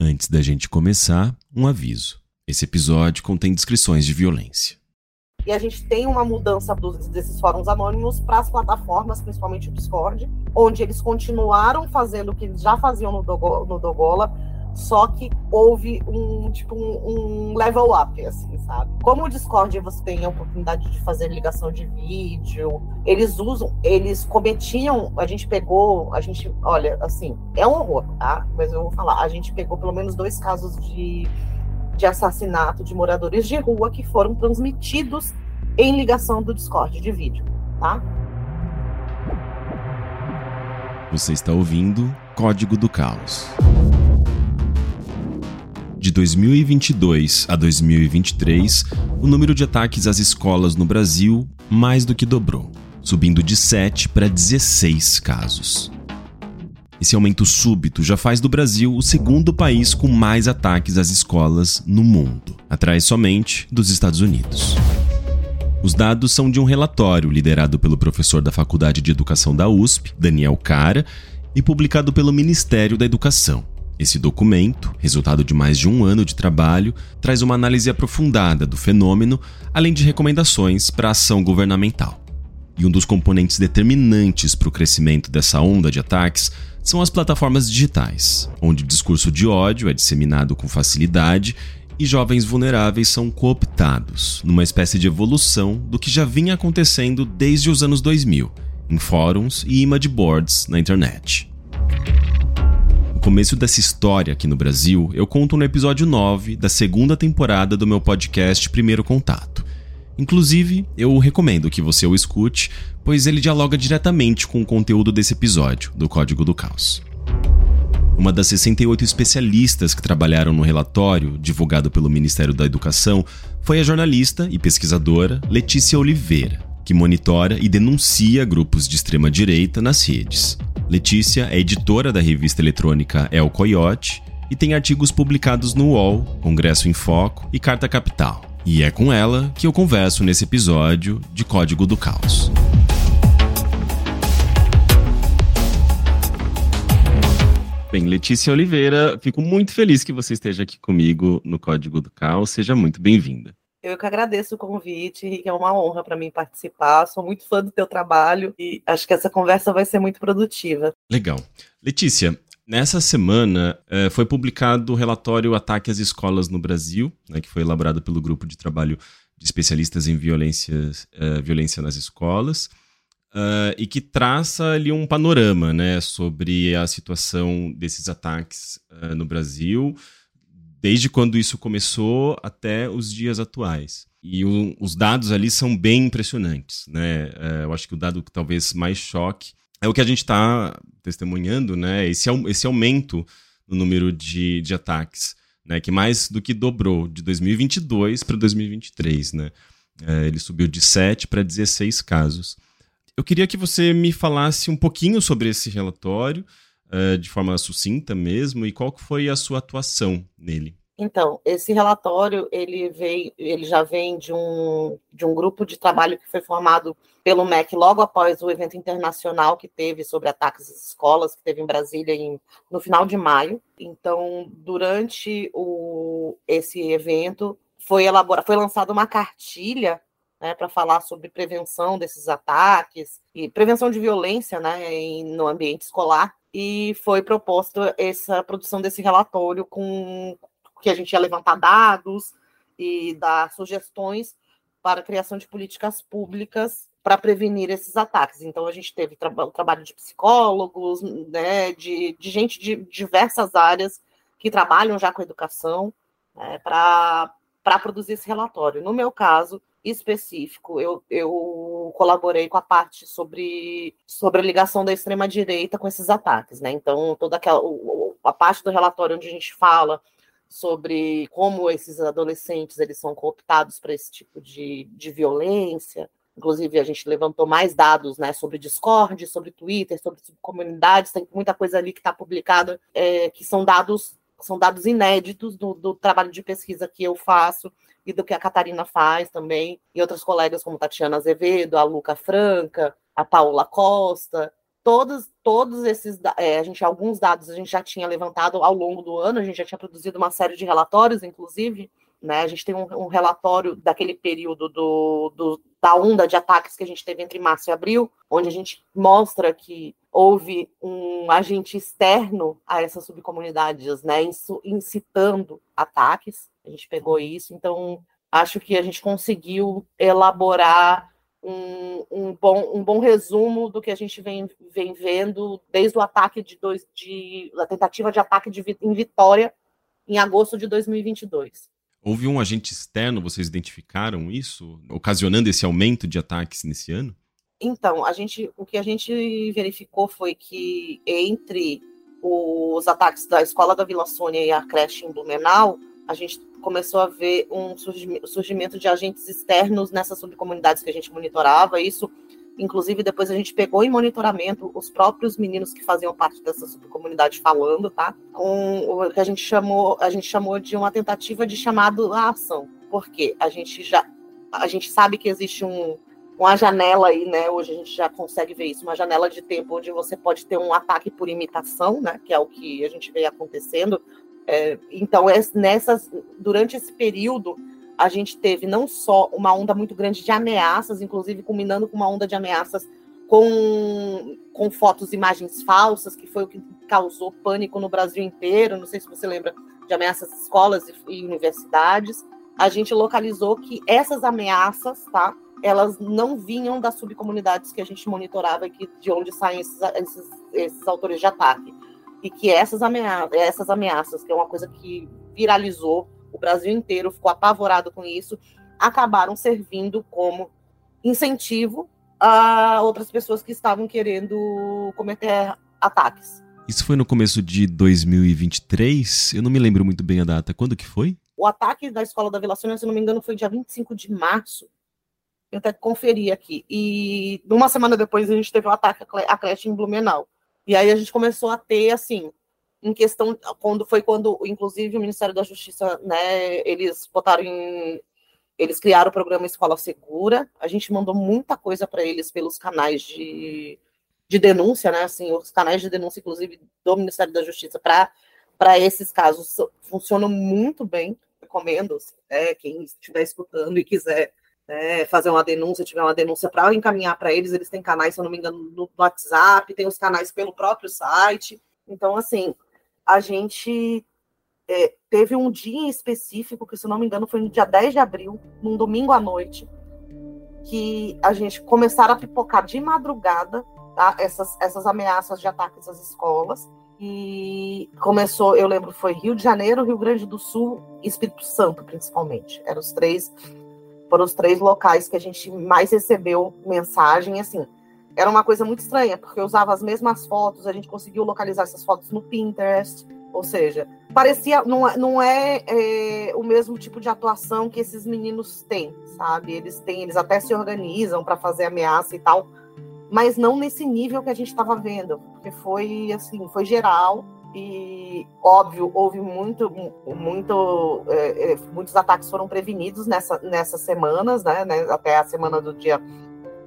Antes da gente começar, um aviso. Esse episódio contém descrições de violência. E a gente tem uma mudança dos, desses fóruns anônimos para as plataformas, principalmente o Discord, onde eles continuaram fazendo o que eles já faziam no, no Dogola, só que houve um tipo um, um, level up, assim, sabe? Como o Discord você tem a oportunidade de fazer ligação de vídeo, eles usam, eles cometiam, a gente pegou, a gente, olha, assim, é um horror, tá? Mas eu vou falar, a gente pegou pelo menos dois casos de, de assassinato de moradores de rua que foram transmitidos em ligação do Discord de vídeo, tá? Você está ouvindo Código do Caos. De 2022 a 2023, o número de ataques às escolas no Brasil mais do que dobrou, subindo de 7 para 16 casos. Esse aumento súbito já faz do Brasil o segundo país com mais ataques às escolas no mundo, atrás somente dos Estados Unidos. Os dados são de um relatório liderado pelo professor da Faculdade de Educação da USP, Daniel Cara, e publicado pelo Ministério da Educação. Esse documento, resultado de mais de um ano de trabalho, traz uma análise aprofundada do fenômeno, além de recomendações para a ação governamental. E um dos componentes determinantes para o crescimento dessa onda de ataques são as plataformas digitais, onde o discurso de ódio é disseminado com facilidade e jovens vulneráveis são cooptados, numa espécie de evolução do que já vinha acontecendo desde os anos 2000, em fóruns e image boards na internet. Começo dessa história aqui no Brasil eu conto no episódio 9 da segunda temporada do meu podcast Primeiro Contato. Inclusive, eu recomendo que você o escute, pois ele dialoga diretamente com o conteúdo desse episódio do Código do Caos. Uma das 68 especialistas que trabalharam no relatório, divulgado pelo Ministério da Educação, foi a jornalista e pesquisadora Letícia Oliveira, que monitora e denuncia grupos de extrema-direita nas redes. Letícia é editora da revista eletrônica El Coyote e tem artigos publicados no UOL, Congresso em Foco e Carta Capital. E é com ela que eu converso nesse episódio de Código do Caos. Bem, Letícia Oliveira, fico muito feliz que você esteja aqui comigo no Código do Caos. Seja muito bem-vinda. Eu que agradeço o convite, que é uma honra para mim participar. Sou muito fã do teu trabalho e acho que essa conversa vai ser muito produtiva. Legal. Letícia, nessa semana eh, foi publicado o relatório Ataque às Escolas no Brasil, né, que foi elaborado pelo grupo de trabalho de especialistas em violência, eh, violência nas escolas. Uh, e que traça ali um panorama né, sobre a situação desses ataques uh, no Brasil, desde quando isso começou até os dias atuais. E o, os dados ali são bem impressionantes. Né? Uh, eu acho que o dado que talvez mais choque é o que a gente está testemunhando, né? esse, esse aumento no número de, de ataques, né? que mais do que dobrou de 2022 para 2023. Né? ele subiu de 7 para 16 casos. Eu queria que você me falasse um pouquinho sobre esse relatório, uh, de forma sucinta mesmo, e qual que foi a sua atuação nele? Então, esse relatório ele veio, ele já vem de um, de um grupo de trabalho que foi formado pelo MEC logo após o evento internacional que teve sobre ataques às escolas, que teve em Brasília em, no final de maio. Então, durante o, esse evento, foi, elaborada, foi lançada uma cartilha né, para falar sobre prevenção desses ataques e prevenção de violência né, em, no ambiente escolar. E foi proposta essa produção desse relatório com que a gente ia levantar dados e dar sugestões para a criação de políticas públicas para prevenir esses ataques. Então, a gente teve tra o trabalho de psicólogos, né, de, de gente de diversas áreas que trabalham já com educação né, para produzir esse relatório. No meu caso específico, eu, eu colaborei com a parte sobre, sobre a ligação da extrema-direita com esses ataques. Né? Então, toda aquela a parte do relatório onde a gente fala sobre como esses adolescentes eles são cooptados para esse tipo de, de violência. Inclusive, a gente levantou mais dados né, sobre Discord, sobre Twitter, sobre comunidades, tem muita coisa ali que está publicada, é, que são dados, são dados inéditos do, do trabalho de pesquisa que eu faço e do que a Catarina faz também, e outras colegas como Tatiana Azevedo, a Luca Franca, a Paula Costa, todos, todos esses, é, a gente, alguns dados a gente já tinha levantado ao longo do ano, a gente já tinha produzido uma série de relatórios, inclusive, né? A gente tem um, um relatório daquele período do, do, da onda de ataques que a gente teve entre março e abril, onde a gente mostra que houve um agente externo a essas subcomunidades, né? Incitando ataques. A gente pegou isso, então acho que a gente conseguiu elaborar um, um, bom, um bom resumo do que a gente vem, vem vendo desde o ataque de dois, de, a tentativa de ataque de, em Vitória em agosto de 2022. Houve um agente externo, vocês identificaram isso, ocasionando esse aumento de ataques nesse ano? Então, a gente, o que a gente verificou foi que entre os ataques da escola da Vila Sônia e a creche em Blumenau, a gente começou a ver um surgimento de agentes externos nessas subcomunidades que a gente monitorava. Isso, inclusive, depois a gente pegou em monitoramento os próprios meninos que faziam parte dessa subcomunidade falando, tá? Com o que a gente chamou, a gente chamou de uma tentativa de chamado à ação. Porque a gente já a gente sabe que existe um, uma janela aí, né? Hoje a gente já consegue ver isso, uma janela de tempo onde você pode ter um ataque por imitação, né? Que é o que a gente vê acontecendo é, então, é, nessas, durante esse período, a gente teve não só uma onda muito grande de ameaças, inclusive culminando com uma onda de ameaças com, com fotos e imagens falsas, que foi o que causou pânico no Brasil inteiro. Não sei se você lembra de ameaças às escolas e, e universidades. A gente localizou que essas ameaças, tá? Elas não vinham das subcomunidades que a gente monitorava, que, de onde saem esses, esses, esses autores de ataque e que essas ameaças, essas ameaças, que é uma coisa que viralizou, o Brasil inteiro ficou apavorado com isso, acabaram servindo como incentivo a outras pessoas que estavam querendo cometer ataques. Isso foi no começo de 2023? Eu não me lembro muito bem a data. Quando que foi? O ataque da escola da Vila Sônia, se não me engano, foi dia 25 de março. Eu até conferi aqui. E uma semana depois a gente teve o um ataque à creche em Blumenau. E aí a gente começou a ter, assim, em questão, quando foi quando, inclusive, o Ministério da Justiça, né, eles botaram em. Eles criaram o programa Escola Segura. A gente mandou muita coisa para eles pelos canais de, de denúncia, né? Assim, os canais de denúncia, inclusive, do Ministério da Justiça para esses casos funcionam muito bem. Recomendo, é, quem estiver escutando e quiser né, fazer uma denúncia, tiver uma denúncia para encaminhar para eles, eles têm canais, se eu não me engano, no WhatsApp, tem os canais pelo próprio site. Então, assim, a gente é, teve um dia específico, que se não me engano foi no dia 10 de abril, num domingo à noite, que a gente começaram a pipocar de madrugada tá, essas, essas ameaças de ataques às escolas. E começou, eu lembro, foi Rio de Janeiro, Rio Grande do Sul e Espírito Santo, principalmente. Eram os três foram os três locais que a gente mais recebeu mensagem, assim. Era uma coisa muito estranha, porque eu usava as mesmas fotos, a gente conseguiu localizar essas fotos no Pinterest, ou seja, parecia, não, é, não é, é o mesmo tipo de atuação que esses meninos têm, sabe? Eles têm, eles até se organizam para fazer ameaça e tal, mas não nesse nível que a gente estava vendo, porque foi assim, foi geral e óbvio houve muito, muito, é, é, muitos ataques foram prevenidos nessa, nessas semanas, né, né, até a semana do dia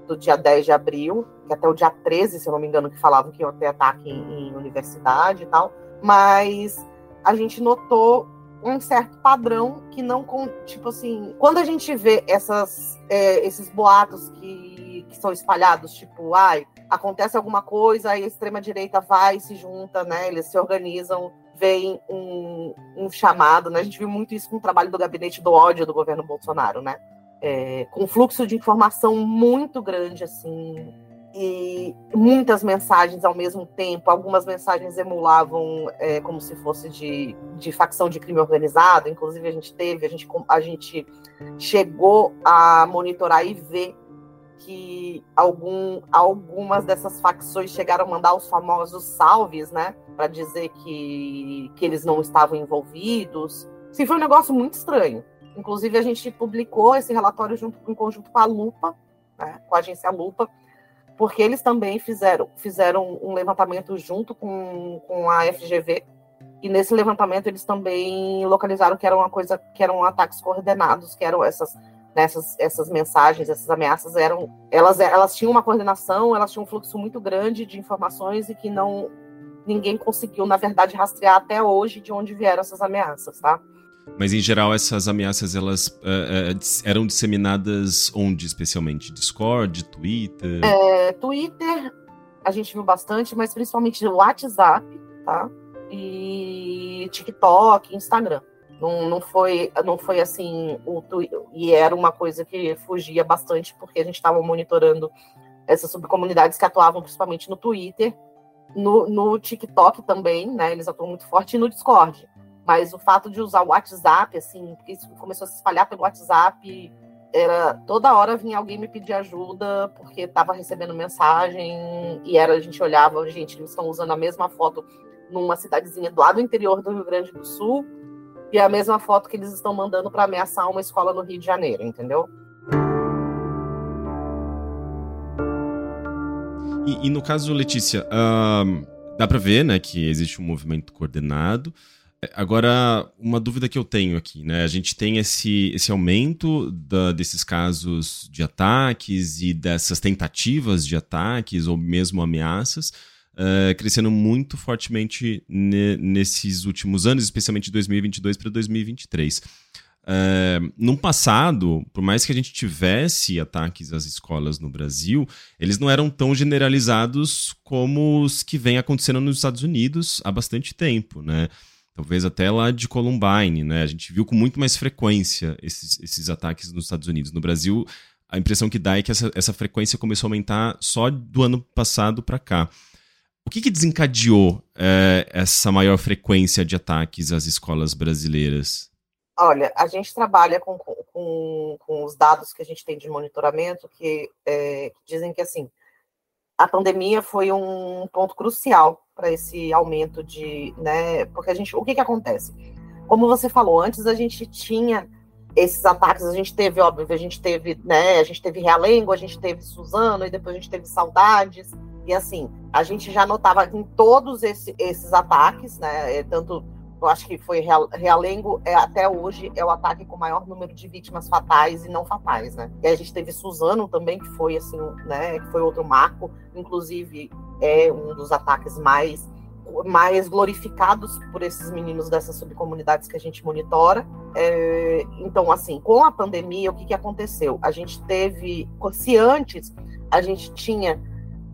do dia 10 de abril, que até o dia 13, se eu não me engano, que falavam que ia ter ataque em, em universidade e tal, mas a gente notou um certo padrão que não, tipo assim, quando a gente vê essas, é, esses boatos que, que são espalhados, tipo, ai, acontece alguma coisa, aí a extrema-direita vai se junta, né, eles se organizam, vem um, um chamado, né, a gente viu muito isso com o trabalho do gabinete do ódio do governo Bolsonaro, né, é, com fluxo de informação muito grande, assim, e muitas mensagens ao mesmo tempo. Algumas mensagens emulavam é, como se fosse de, de facção de crime organizado. Inclusive, a gente teve, a gente, a gente chegou a monitorar e ver que algum, algumas dessas facções chegaram a mandar os famosos salves, né? Para dizer que, que eles não estavam envolvidos. Sim, foi um negócio muito estranho. Inclusive, a gente publicou esse relatório junto, em conjunto com a Lupa, né, com a agência Lupa, porque eles também fizeram, fizeram um levantamento junto com, com a FGV, e nesse levantamento eles também localizaram que era uma coisa, que eram ataques coordenados, que eram essas nessas essas mensagens, essas ameaças eram elas elas tinham uma coordenação, elas tinham um fluxo muito grande de informações e que não ninguém conseguiu na verdade rastrear até hoje de onde vieram essas ameaças, tá? Mas em geral essas ameaças elas uh, uh, eram disseminadas onde especialmente? Discord, Twitter? É, Twitter a gente viu bastante, mas principalmente WhatsApp, tá? E TikTok, Instagram. Não, não, foi, não foi assim, o, e era uma coisa que fugia bastante, porque a gente estava monitorando essas subcomunidades que atuavam principalmente no Twitter, no, no TikTok também, né? Eles atuam muito forte, e no Discord. Mas o fato de usar o WhatsApp, assim, porque isso começou a se espalhar pelo WhatsApp, era toda hora vinha alguém me pedir ajuda porque estava recebendo mensagem e era a gente olhava, gente, eles estão usando a mesma foto numa cidadezinha do lado interior do Rio Grande do Sul e a mesma foto que eles estão mandando para ameaçar uma escola no Rio de Janeiro, entendeu? E, e no caso, Letícia, uh, dá para ver, né, que existe um movimento coordenado. Agora, uma dúvida que eu tenho aqui, né? A gente tem esse, esse aumento da, desses casos de ataques e dessas tentativas de ataques ou mesmo ameaças uh, crescendo muito fortemente ne, nesses últimos anos, especialmente de 2022 para 2023. Uh, no passado, por mais que a gente tivesse ataques às escolas no Brasil, eles não eram tão generalizados como os que vêm acontecendo nos Estados Unidos há bastante tempo, né? Talvez até lá de Columbine, né? A gente viu com muito mais frequência esses, esses ataques nos Estados Unidos. No Brasil, a impressão que dá é que essa, essa frequência começou a aumentar só do ano passado para cá. O que, que desencadeou é, essa maior frequência de ataques às escolas brasileiras? Olha, a gente trabalha com, com, com os dados que a gente tem de monitoramento que, é, dizem que assim a pandemia foi um ponto crucial para esse aumento de, né? Porque a gente, o que que acontece? Como você falou antes, a gente tinha esses ataques, a gente teve, óbvio, a gente teve, né? A gente teve Realengo, a gente teve Suzano e depois a gente teve Saudades e assim, a gente já notava em todos esse, esses ataques, né? Tanto eu acho que foi Realengo, é, até hoje, é o ataque com maior número de vítimas fatais e não fatais, né? E a gente teve Suzano também, que foi assim, né, que foi outro marco, inclusive é um dos ataques mais mais glorificados por esses meninos dessas subcomunidades que a gente monitora. É, então, assim, com a pandemia, o que, que aconteceu? A gente teve, se antes a gente tinha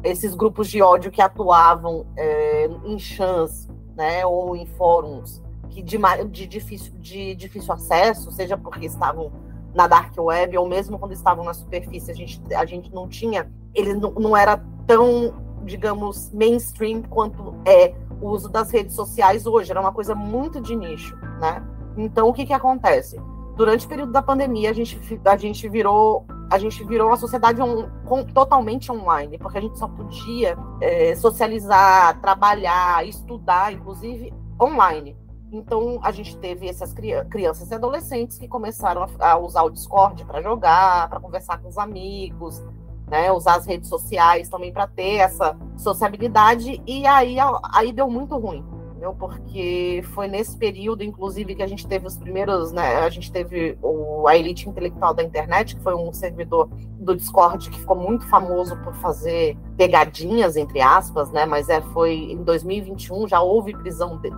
esses grupos de ódio que atuavam é, em chãs né, ou em fóruns que de, de, difícil, de difícil acesso, seja porque estavam na dark web ou mesmo quando estavam na superfície, a gente, a gente não tinha, ele não, não era tão, digamos, mainstream quanto é o uso das redes sociais hoje, era uma coisa muito de nicho, né? Então, o que que acontece? Durante o período da pandemia, a gente, a gente virou a gente virou uma sociedade on, com, totalmente online, porque a gente só podia é, socializar, trabalhar, estudar, inclusive online. Então a gente teve essas crianças e adolescentes que começaram a, usar o Discord para jogar, para conversar com os amigos, né, usar as redes sociais também para ter essa sociabilidade, e aí, aí deu muito ruim entendeu? Porque foi nesse período, inclusive, que a gente teve os primeiros, né? A gente teve o, a elite intelectual da internet, que foi um servidor do Discord que ficou muito famoso por fazer pegadinhas, entre aspas, né? Mas é, foi em 2021, já houve prisão de,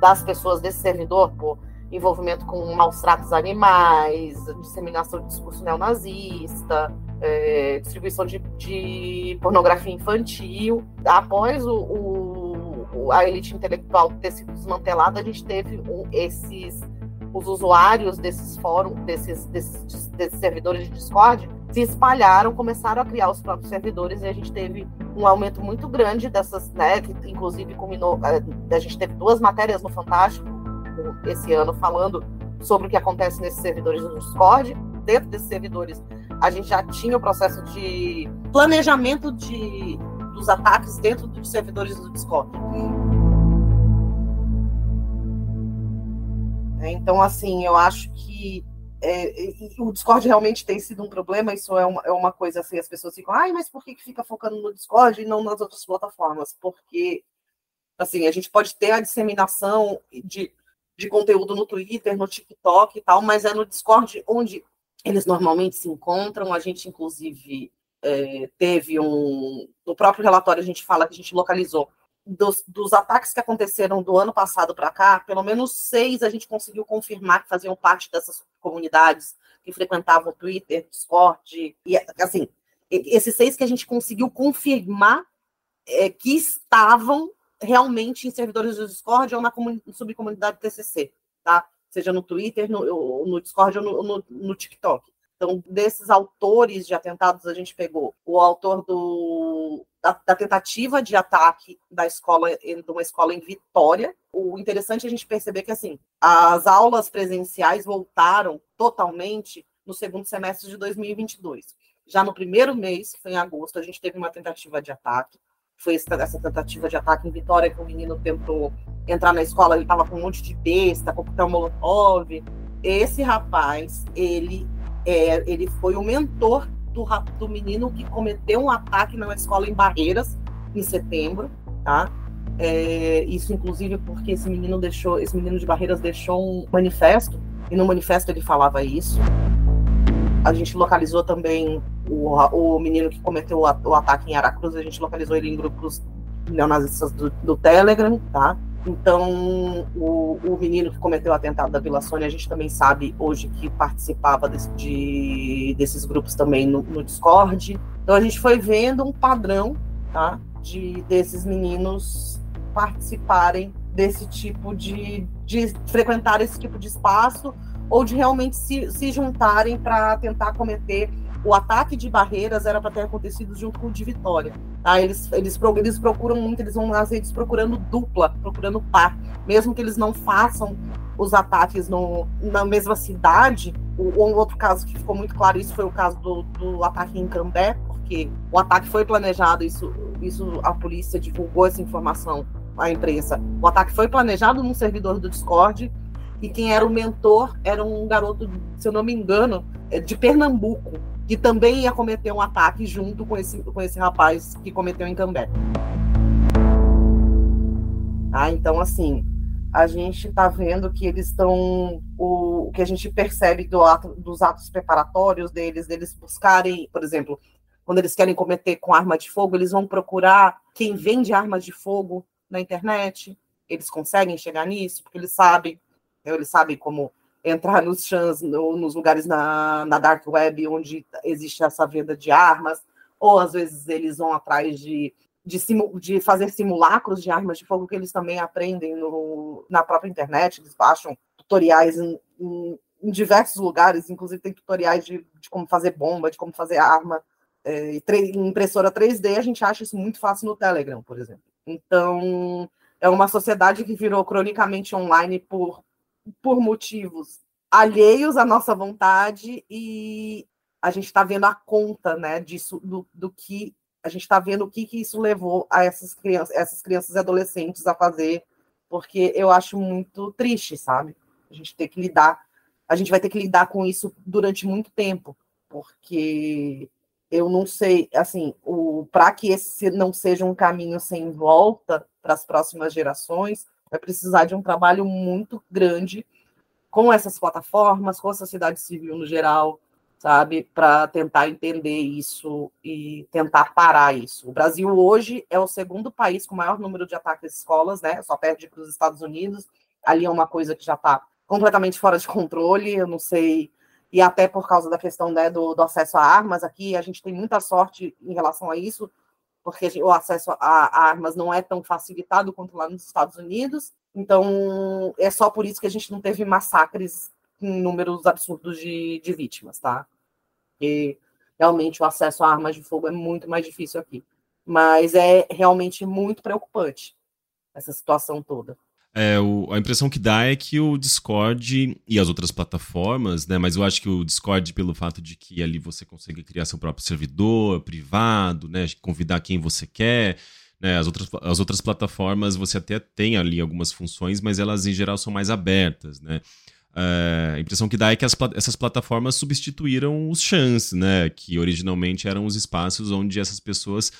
das pessoas desse servidor por envolvimento com maus tratos animais, disseminação de discurso neonazista, é, distribuição de, de, pornografia infantil. Após o, o a elite intelectual ter sido desmantelada, a gente teve um, esses os usuários desses fóruns, desses, desses, desses servidores de Discord, se espalharam, começaram a criar os próprios servidores e a gente teve um aumento muito grande dessas, né, que inclusive culminou, é, a gente teve duas matérias no Fantástico esse ano falando sobre o que acontece nesses servidores do Discord. Dentro desses servidores, a gente já tinha o processo de planejamento de dos ataques dentro dos servidores do Discord. Então, assim, eu acho que é, o Discord realmente tem sido um problema, isso é uma, é uma coisa assim, as pessoas ficam, ai, mas por que, que fica focando no Discord e não nas outras plataformas? Porque, assim, a gente pode ter a disseminação de, de conteúdo no Twitter, no TikTok e tal, mas é no Discord onde eles normalmente se encontram, a gente, inclusive, é, teve um. No próprio relatório a gente fala que a gente localizou dos, dos ataques que aconteceram do ano passado para cá, pelo menos seis a gente conseguiu confirmar que faziam parte dessas comunidades que frequentavam Twitter, Discord, e assim, esses seis que a gente conseguiu confirmar é, que estavam realmente em servidores do Discord ou na subcomunidade TCC, tá? Seja no Twitter, no, no Discord ou no, no, no TikTok. Então, desses autores de atentados, a gente pegou o autor do, da, da, tentativa de ataque da escola, de uma escola em Vitória. O interessante é a gente perceber que, assim, as aulas presenciais voltaram totalmente no segundo semestre de 2022. Já no primeiro mês, que foi em agosto, a gente teve uma tentativa de ataque. Foi essa tentativa de ataque em Vitória que o menino tentou entrar na escola, ele estava com um monte de besta, coquetel molotov. Esse rapaz, ele é, ele foi o mentor do, do menino que cometeu um ataque na escola em Barreiras, em setembro, tá? É, isso, inclusive, porque esse menino deixou, esse menino de Barreiras deixou um manifesto, e no manifesto ele falava isso. A gente localizou também o, o menino que cometeu o, o ataque em Aracruz, a gente localizou ele em grupos neonazistas do, do Telegram, tá? Então, o, o, menino que cometeu o atentado da Vila Sônia, a gente também sabe hoje que participava de, desses grupos também no, no, Discord. Então, a gente foi vendo um padrão tá, de desses meninos participarem desse tipo de, de frequentar esse tipo de espaço ou de realmente se, se juntarem para tentar cometer o ataque de barreiras era para ter acontecido junto com o de Vitória. Tá? Eles, eles, eles procuram muito, eles vão nas redes procurando dupla, procurando par. Mesmo que eles não façam os ataques no, na mesma cidade. O, um outro caso que ficou muito claro, isso foi o caso do, do ataque em Cambé, porque o ataque foi planejado, isso, isso a polícia divulgou essa informação à imprensa. O ataque foi planejado num servidor do Discord, e quem era o mentor era um garoto, se eu não me engano, é de Pernambuco que também ia cometer um ataque junto com esse, com esse rapaz que cometeu em Cambé. Ah, então, assim, a gente está vendo que eles estão. O, o, que a gente percebe do ato, dos atos preparatórios deles, deles buscarem, por exemplo, quando eles querem cometer com arma de fogo, eles vão procurar quem vende armas de fogo na internet. Eles conseguem chegar nisso, porque eles sabem, eles sabem como entrar nos chans, no, nos lugares na, na dark web onde existe essa venda de armas, ou às vezes eles vão atrás de, de, simu, de fazer simulacros de armas de fogo que eles também aprendem no, na própria internet, eles baixam tutoriais em, em, em diversos lugares, inclusive tem tutoriais de, de, como fazer bomba, de como fazer arma, é, impressora 3D, a gente acha isso muito fácil no Telegram, por exemplo. Então, é uma sociedade que virou cronicamente online por por motivos alheios à nossa vontade e a gente está vendo a conta né, disso, do, do que a gente está vendo o que, que isso levou a essas crianças, essas crianças e adolescentes a fazer, porque eu acho muito triste, sabe? A gente tem que lidar, a gente vai ter que lidar com isso durante muito tempo, porque eu não sei, assim, para que esse não seja um caminho sem volta para as próximas gerações, vai precisar de um trabalho muito grande com essas plataformas, com a sociedade civil no geral, sabe, para tentar entender isso e tentar parar isso. O Brasil hoje é o segundo país com maior número de ataques às escolas, né? Só perde para os Estados Unidos. Ali é uma coisa que já está completamente fora de controle. Eu não sei e até por causa da questão né, do, do, acesso a armas aqui, a gente tem muita sorte em relação a isso, porque o acesso a, a, armas não é tão facilitado quanto lá nos Estados Unidos. Então, é só por isso que a gente não teve massacres em números absurdos de, de vítimas, tá? Porque realmente o acesso a armas de fogo é muito mais difícil aqui. Mas é realmente muito preocupante essa situação toda. É, o, a impressão que dá é que o Discord e as outras plataformas, né? Mas eu acho que o Discord, pelo fato de que ali você consegue criar seu próprio servidor privado, né? Convidar quem você quer. Né, as, outras, as outras plataformas você até tem ali algumas funções, mas elas em geral são mais abertas, né? É, a impressão que dá é que as, essas plataformas substituíram os chans, né? Que originalmente eram os espaços onde essas pessoas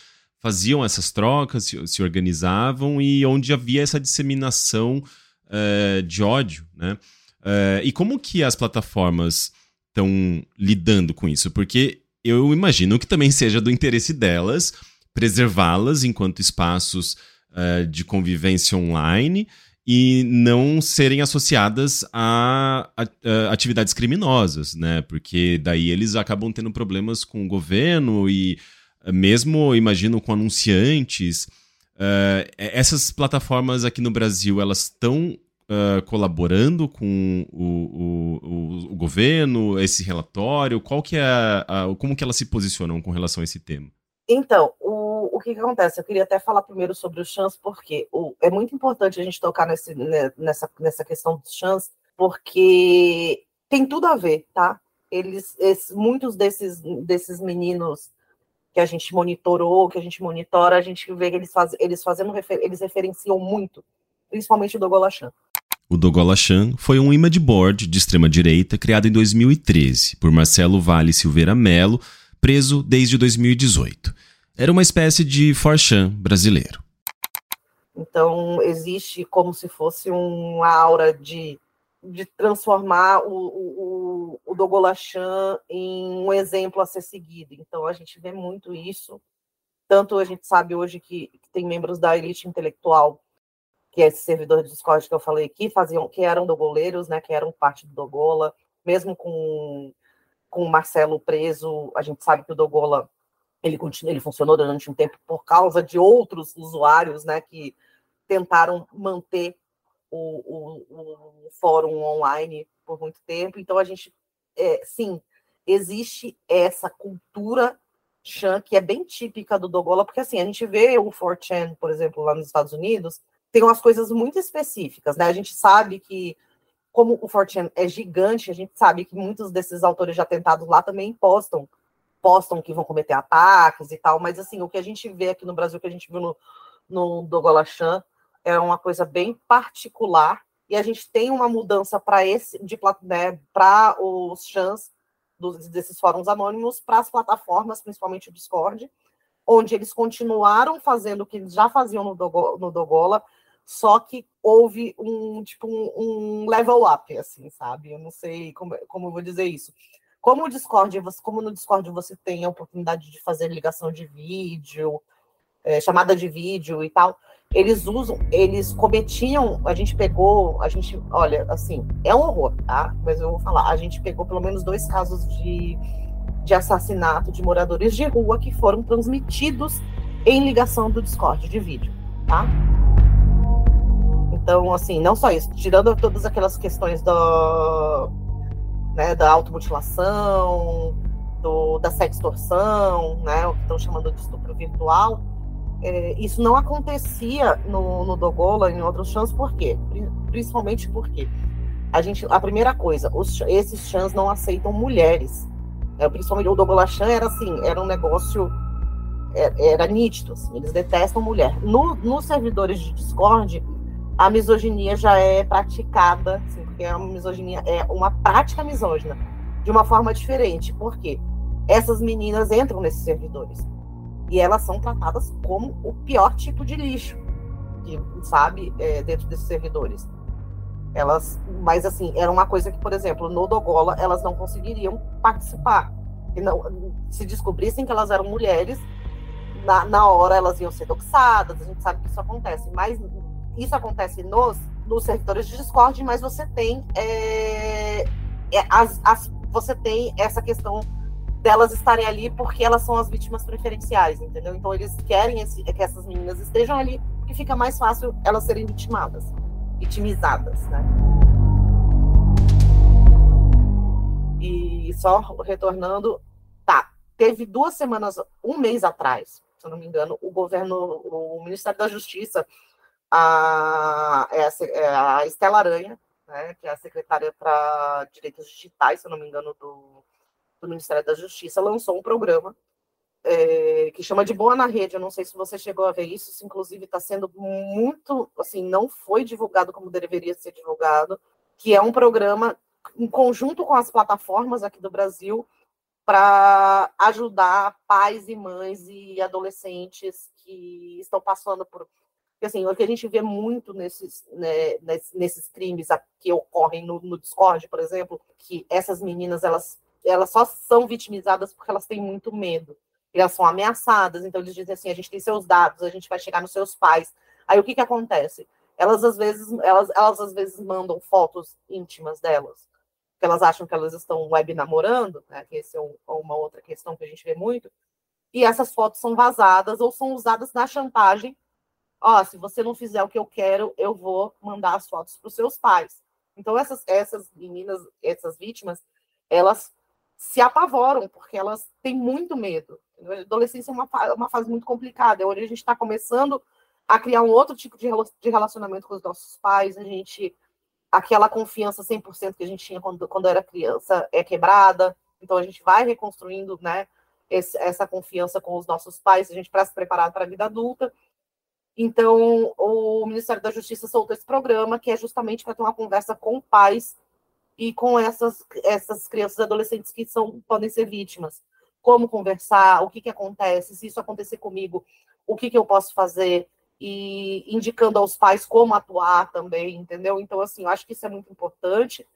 faziam essas trocas, se, se organizavam e onde havia essa disseminação uh, de ódio, né? Uh, e como que as plataformas estão lidando com isso? Porque eu imagino que também seja do interesse delas preservá-las enquanto espaços uh, de convivência online e não serem associadas a, a, a, atividades criminosas, né? Porque daí eles acabam tendo problemas com o governo e mesmo, imagino, com anunciantes, uh, essas plataformas aqui no Brasil, elas estão uh, colaborando com o, o, o, governo, esse relatório? Qual que é a, a, como que elas se posicionam com relação a esse tema? Então, o, o que, que acontece? Eu queria até falar primeiro sobre os chans, porque o, é muito importante a gente tocar nesse, né, nessa, nessa questão dos chans, porque tem tudo a ver, tá? Eles, esses, muitos desses, desses meninos que a gente monitorou, que a gente monitora, a gente vê que eles, faz, eles fazendo eles referenciam muito, principalmente o Dogolachan. O Dogolachan foi um image board de extrema direita criado em 2013 por Marcelo Vale Silveira Melo, preso desde 2018. Era uma espécie de Forchan brasileiro. Então existe como se fosse uma aura de de transformar o, o, o Dogolachan em um exemplo a ser seguido. Então, a gente vê muito isso. Tanto a gente sabe hoje que, tem membros da elite intelectual, que é esse servidor de Discord que eu falei aqui, faziam, que eram dogoleiros, né, que eram parte do Dogola, mesmo com, com o Marcelo preso, a gente sabe que o Dogola ele, continua, ele funcionou durante um tempo por causa de outros usuários, né, que tentaram manter o, o, o fórum online por muito tempo. Então, a gente, é, sim, existe essa cultura chan que é bem típica do Dogola, porque assim, a gente vê o 4chan, por exemplo, lá nos Estados Unidos, tem umas coisas muito específicas, né? A gente sabe que, como o 4chan é gigante, a gente sabe que muitos desses autores de atentados lá também postam, postam que vão cometer ataques e tal, mas assim, o que a gente vê aqui no Brasil, que a gente viu no, no Dogola Chan, é uma coisa bem particular e a gente tem uma mudança para esse de né, para os chans dos, desses fóruns anônimos para as plataformas, principalmente o Discord, onde eles continuaram fazendo o que já faziam no, Dogo, no Dogola, só que houve um tipo um, um, level up, assim, sabe? Eu não sei como, como eu vou dizer isso. Como o Discord, como no Discord você tem a oportunidade de fazer ligação de vídeo, é, chamada de vídeo e tal, eles usam, eles cometiam, a gente pegou, a gente, olha, assim, é um horror, tá? Mas eu vou falar, a gente pegou pelo menos dois casos de, de assassinato de moradores de rua que foram transmitidos em ligação do Discord de vídeo, tá? Então, assim, não só isso, tirando todas aquelas questões da, né, da automutilação, do, da sextorção, né, o que estão chamando de estupro virtual, é, isso não acontecia no, no Dogola em outros chãs, por quê? Principalmente porque a gente, a primeira coisa, os, esses chãs não aceitam mulheres. É, principalmente o Dogola Chan era assim, era um negócio, era, é, era nítido, assim, eles detestam mulher. No, nos servidores de Discord, a misoginia já é praticada, assim, porque uma misoginia, é uma prática misógina, de uma forma diferente. Por quê? essas meninas entram nesses servidores. E elas são tratadas como o pior tipo de lixo, que, sabe, é, dentro desses servidores. Elas, mas assim, era uma coisa que, por exemplo, no Dogola, elas não conseguiriam participar. E não, se descobrissem que elas eram mulheres, na, na hora elas iam ser doxadas, a gente sabe que isso acontece. Mas isso acontece nos, nos servidores de Discord, mas você tem é, é, as, as, você tem essa questão delas estarem ali porque elas são as vítimas preferenciais, entendeu? Então eles querem esse, que essas meninas estejam ali porque fica mais fácil elas serem vitimadas, vitimizadas, né? E só retornando, tá, teve duas semanas, um mês atrás, se eu não me engano, o governo, o Ministério da Justiça, a, é é a Estela Aranha, né, que é a secretária para Direitos Digitais, se eu não me engano, do, do Ministério da Justiça, lançou um programa é, que chama de Boa na Rede. Eu não sei se você chegou a ver isso, isso inclusive está sendo muito, assim, não foi divulgado como deveria ser divulgado, que é um programa em conjunto com as plataformas aqui do Brasil para ajudar pais e mães e adolescentes que estão passando por assim, o que a gente vê muito nesses, né, nesses crimes que ocorrem no, no, Discord, por exemplo, que essas meninas, elas, elas só são vitimizadas porque elas têm muito medo. Elas são ameaçadas, então eles dizem assim, a gente tem seus dados, a gente vai chegar nos seus pais. Aí o que que acontece? Elas às vezes, elas, elas às vezes mandam fotos íntimas delas, que elas acham que elas estão web namorando, né? Que essa é um, uma outra questão que a gente vê muito. E essas fotos são vazadas ou são usadas na chantagem ó, oh, se você não fizer o que eu quero, eu vou mandar as fotos para os seus pais. Então, essas, essas meninas, essas vítimas, elas se apavoram, porque elas têm muito medo. A adolescência é uma, uma fase muito complicada, é onde a gente está começando a criar um outro tipo de, de relacionamento com os nossos pais, a gente aquela confiança 100% que a gente tinha quando, quando era criança é quebrada, então a gente vai reconstruindo, né, esse, essa confiança com os nossos pais, a gente para se preparar para a vida adulta, então, o Ministério da Justiça soltou esse programa, que é justamente para ter uma conversa com pais e com essas, essas crianças e adolescentes que são, podem ser vítimas. Como conversar, o que, que acontece, se isso acontecer comigo, o que, que eu posso fazer, e indicando aos pais como atuar também, entendeu? Então, assim, eu acho que isso é muito importante.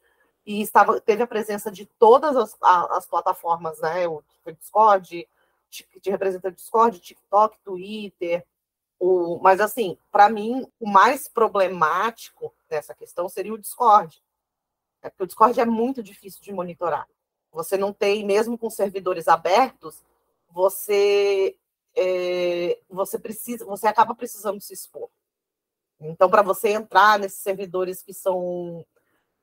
E estava, teve a presença de todas as, as plataformas, né? O Discord, de representante Discord, TikTok, Twitter, o, mas, assim, para mim, o mais problemático dessa questão seria o Discord. É porque o Discord é muito difícil de monitorar. Você não tem, mesmo com servidores abertos, você é, você precisa, você acaba precisando se expor. Então, para você entrar nesses servidores que são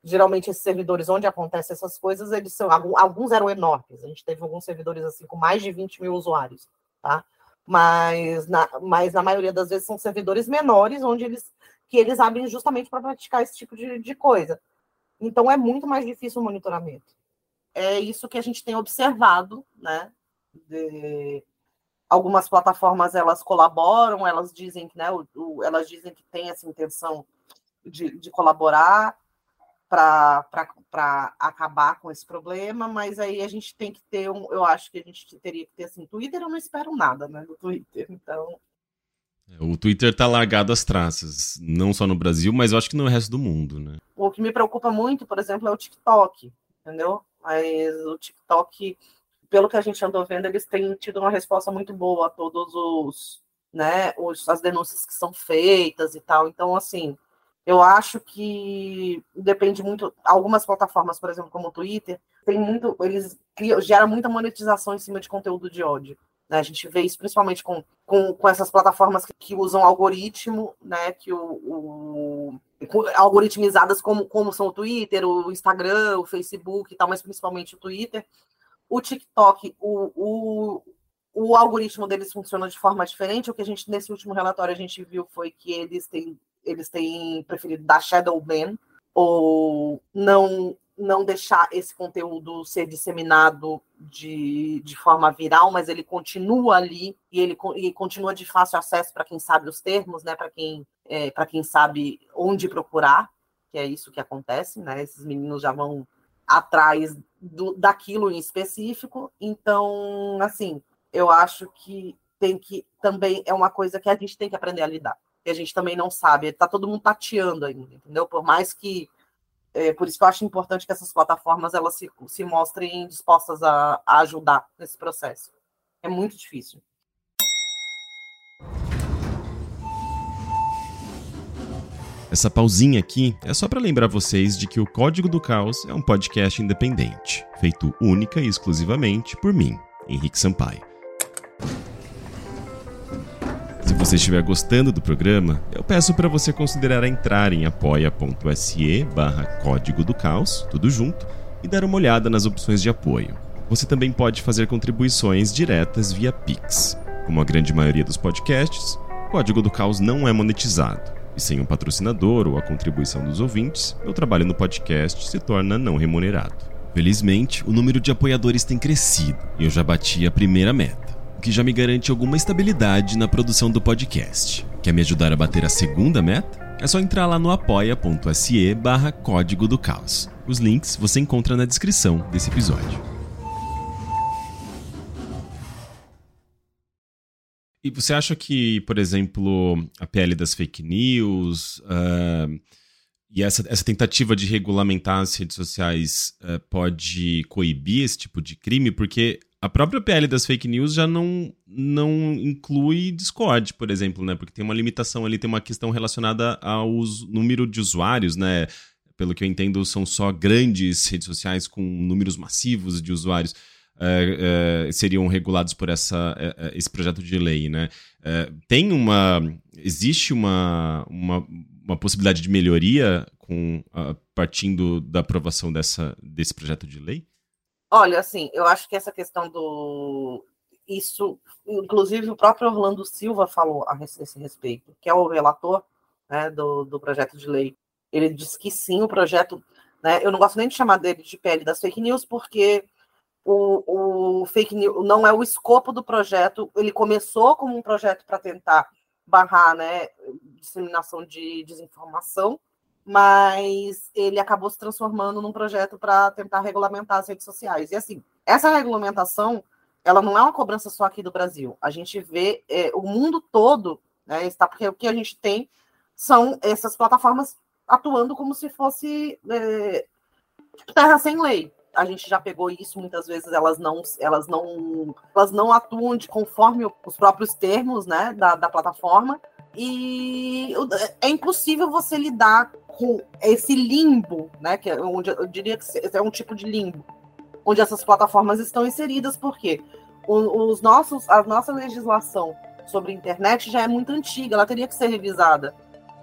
geralmente esses servidores onde acontecem essas coisas, eles são alguns eram enormes. A gente teve alguns servidores assim com mais de 20 mil usuários, tá? mas na, mas na maioria das vezes são servidores menores, onde eles que eles abrem justamente para praticar esse tipo de, de coisa. Então é muito mais difícil o monitoramento. É isso que a gente tem observado, né? De, algumas plataformas elas colaboram, elas dizem que, né, o, o, elas dizem que tem essa intenção de, de colaborar, para acabar com esse problema, mas aí a gente tem que ter um, eu acho que a gente teria que ter assim, Twitter eu não espero nada, né, do Twitter, então o Twitter está largado às traças, não só no Brasil, mas eu acho que no resto do mundo, né? O que me preocupa muito, por exemplo, é o TikTok, entendeu? Mas o TikTok, pelo que a gente andou vendo, eles têm tido uma resposta muito boa a todos os, né, os, as denúncias que são feitas e tal. Então, assim, eu acho que depende muito. Algumas plataformas, por exemplo, como o Twitter, tem muito. Eles criam, geram muita monetização em cima de conteúdo de ódio. Né? A gente vê isso principalmente com, com, com essas plataformas que, que, usam algoritmo, né? Que o, o algoritmizadas como, como são o Twitter, o Instagram, o Facebook e tal, mas principalmente o Twitter. O TikTok, o, o, o algoritmo deles funciona de forma diferente. O que a gente, nesse último relatório, a gente viu foi que eles têm eles têm preferido dar shadow ban ou não não deixar esse conteúdo ser disseminado de, de forma viral, mas ele continua ali e ele e continua de fácil acesso para quem sabe os termos, né? Para quem é, para quem sabe onde procurar, que é isso que acontece, né? Esses meninos já vão atrás do, daquilo em específico. Então, assim, eu acho que tem que também é uma coisa que a gente tem que aprender a lidar. E a gente também não sabe, está todo mundo tateando ainda, entendeu? Por mais que é, por isso que eu acho importante que essas plataformas elas se, se mostrem dispostas a, a ajudar nesse processo. É muito difícil. Essa pausinha aqui é só para lembrar vocês de que o Código do Caos é um podcast independente, feito única e exclusivamente por mim, Henrique Sampaio. Se você estiver gostando do programa, eu peço para você considerar entrar em apoia.se barra Código do Caos, tudo junto, e dar uma olhada nas opções de apoio. Você também pode fazer contribuições diretas via Pix. Como a grande maioria dos podcasts, o Código do Caos não é monetizado e sem um patrocinador ou a contribuição dos ouvintes, meu trabalho no podcast se torna não remunerado. Felizmente, o número de apoiadores tem crescido e eu já bati a primeira meta, que já me garante alguma estabilidade na produção do podcast. Quer me ajudar a bater a segunda meta? É só entrar lá no apoia.se barra Código do Caos. Os links você encontra na descrição desse episódio. E você acha que, por exemplo, a PL das fake news uh, e essa, essa tentativa de regulamentar as redes sociais uh, pode coibir esse tipo de crime? Porque a própria PL das fake news já não, não inclui Discord, por exemplo, né? Porque tem uma limitação ali, tem uma questão relacionada ao número de usuários, né? Pelo que eu entendo, são só grandes redes sociais com números massivos de usuários uh, uh, seriam regulados por essa, uh, esse projeto de lei, né? tem uma... Existe uma, uma, uma, possibilidade de melhoria com, partindo da aprovação dessa, desse projeto de lei? Olha, assim, eu acho que essa questão do... Isso, inclusive o próprio Orlando Silva falou a esse respeito, que é o relator né, do, do projeto de lei. Ele disse que sim, o projeto né, eu não gosto nem de chamar dele de pele das fake news, porque o, o fake news não é o escopo do projeto. Ele começou como um projeto para tentar barrar né, disseminação de desinformação, mas ele acabou se transformando num projeto para tentar regulamentar as redes sociais. E assim, essa regulamentação, ela não é uma cobrança só aqui do Brasil. A gente vê é, o mundo todo, né, está porque o que a gente tem são essas plataformas atuando como se fosse é, terra sem lei a gente já pegou isso muitas vezes elas não elas não elas não atuam de conforme os próprios termos né da, da plataforma e é impossível você lidar com esse limbo né que é onde eu diria que é um tipo de limbo onde essas plataformas estão inseridas porque os nossos a nossa legislação sobre internet já é muito antiga ela teria que ser revisada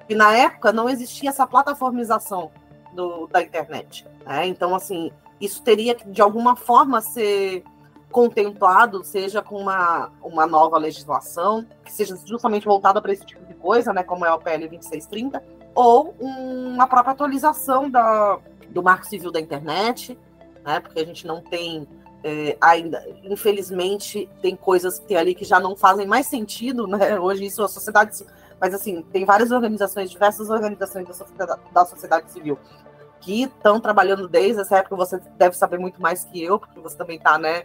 e na época não existia essa plataformização do, da internet né? então assim isso teria que, de alguma forma, ser contemplado, seja com uma, uma nova legislação, que seja justamente voltada para esse tipo de coisa, né, como é o PL 2630, ou uma própria atualização da, do marco civil da internet, né, porque a gente não tem é, ainda, infelizmente, tem coisas que tem ali que já não fazem mais sentido, né, hoje isso a sociedade, mas assim, tem várias organizações, diversas organizações da sociedade, da sociedade civil que estão trabalhando desde essa época, você deve saber muito mais que eu, porque você também está né,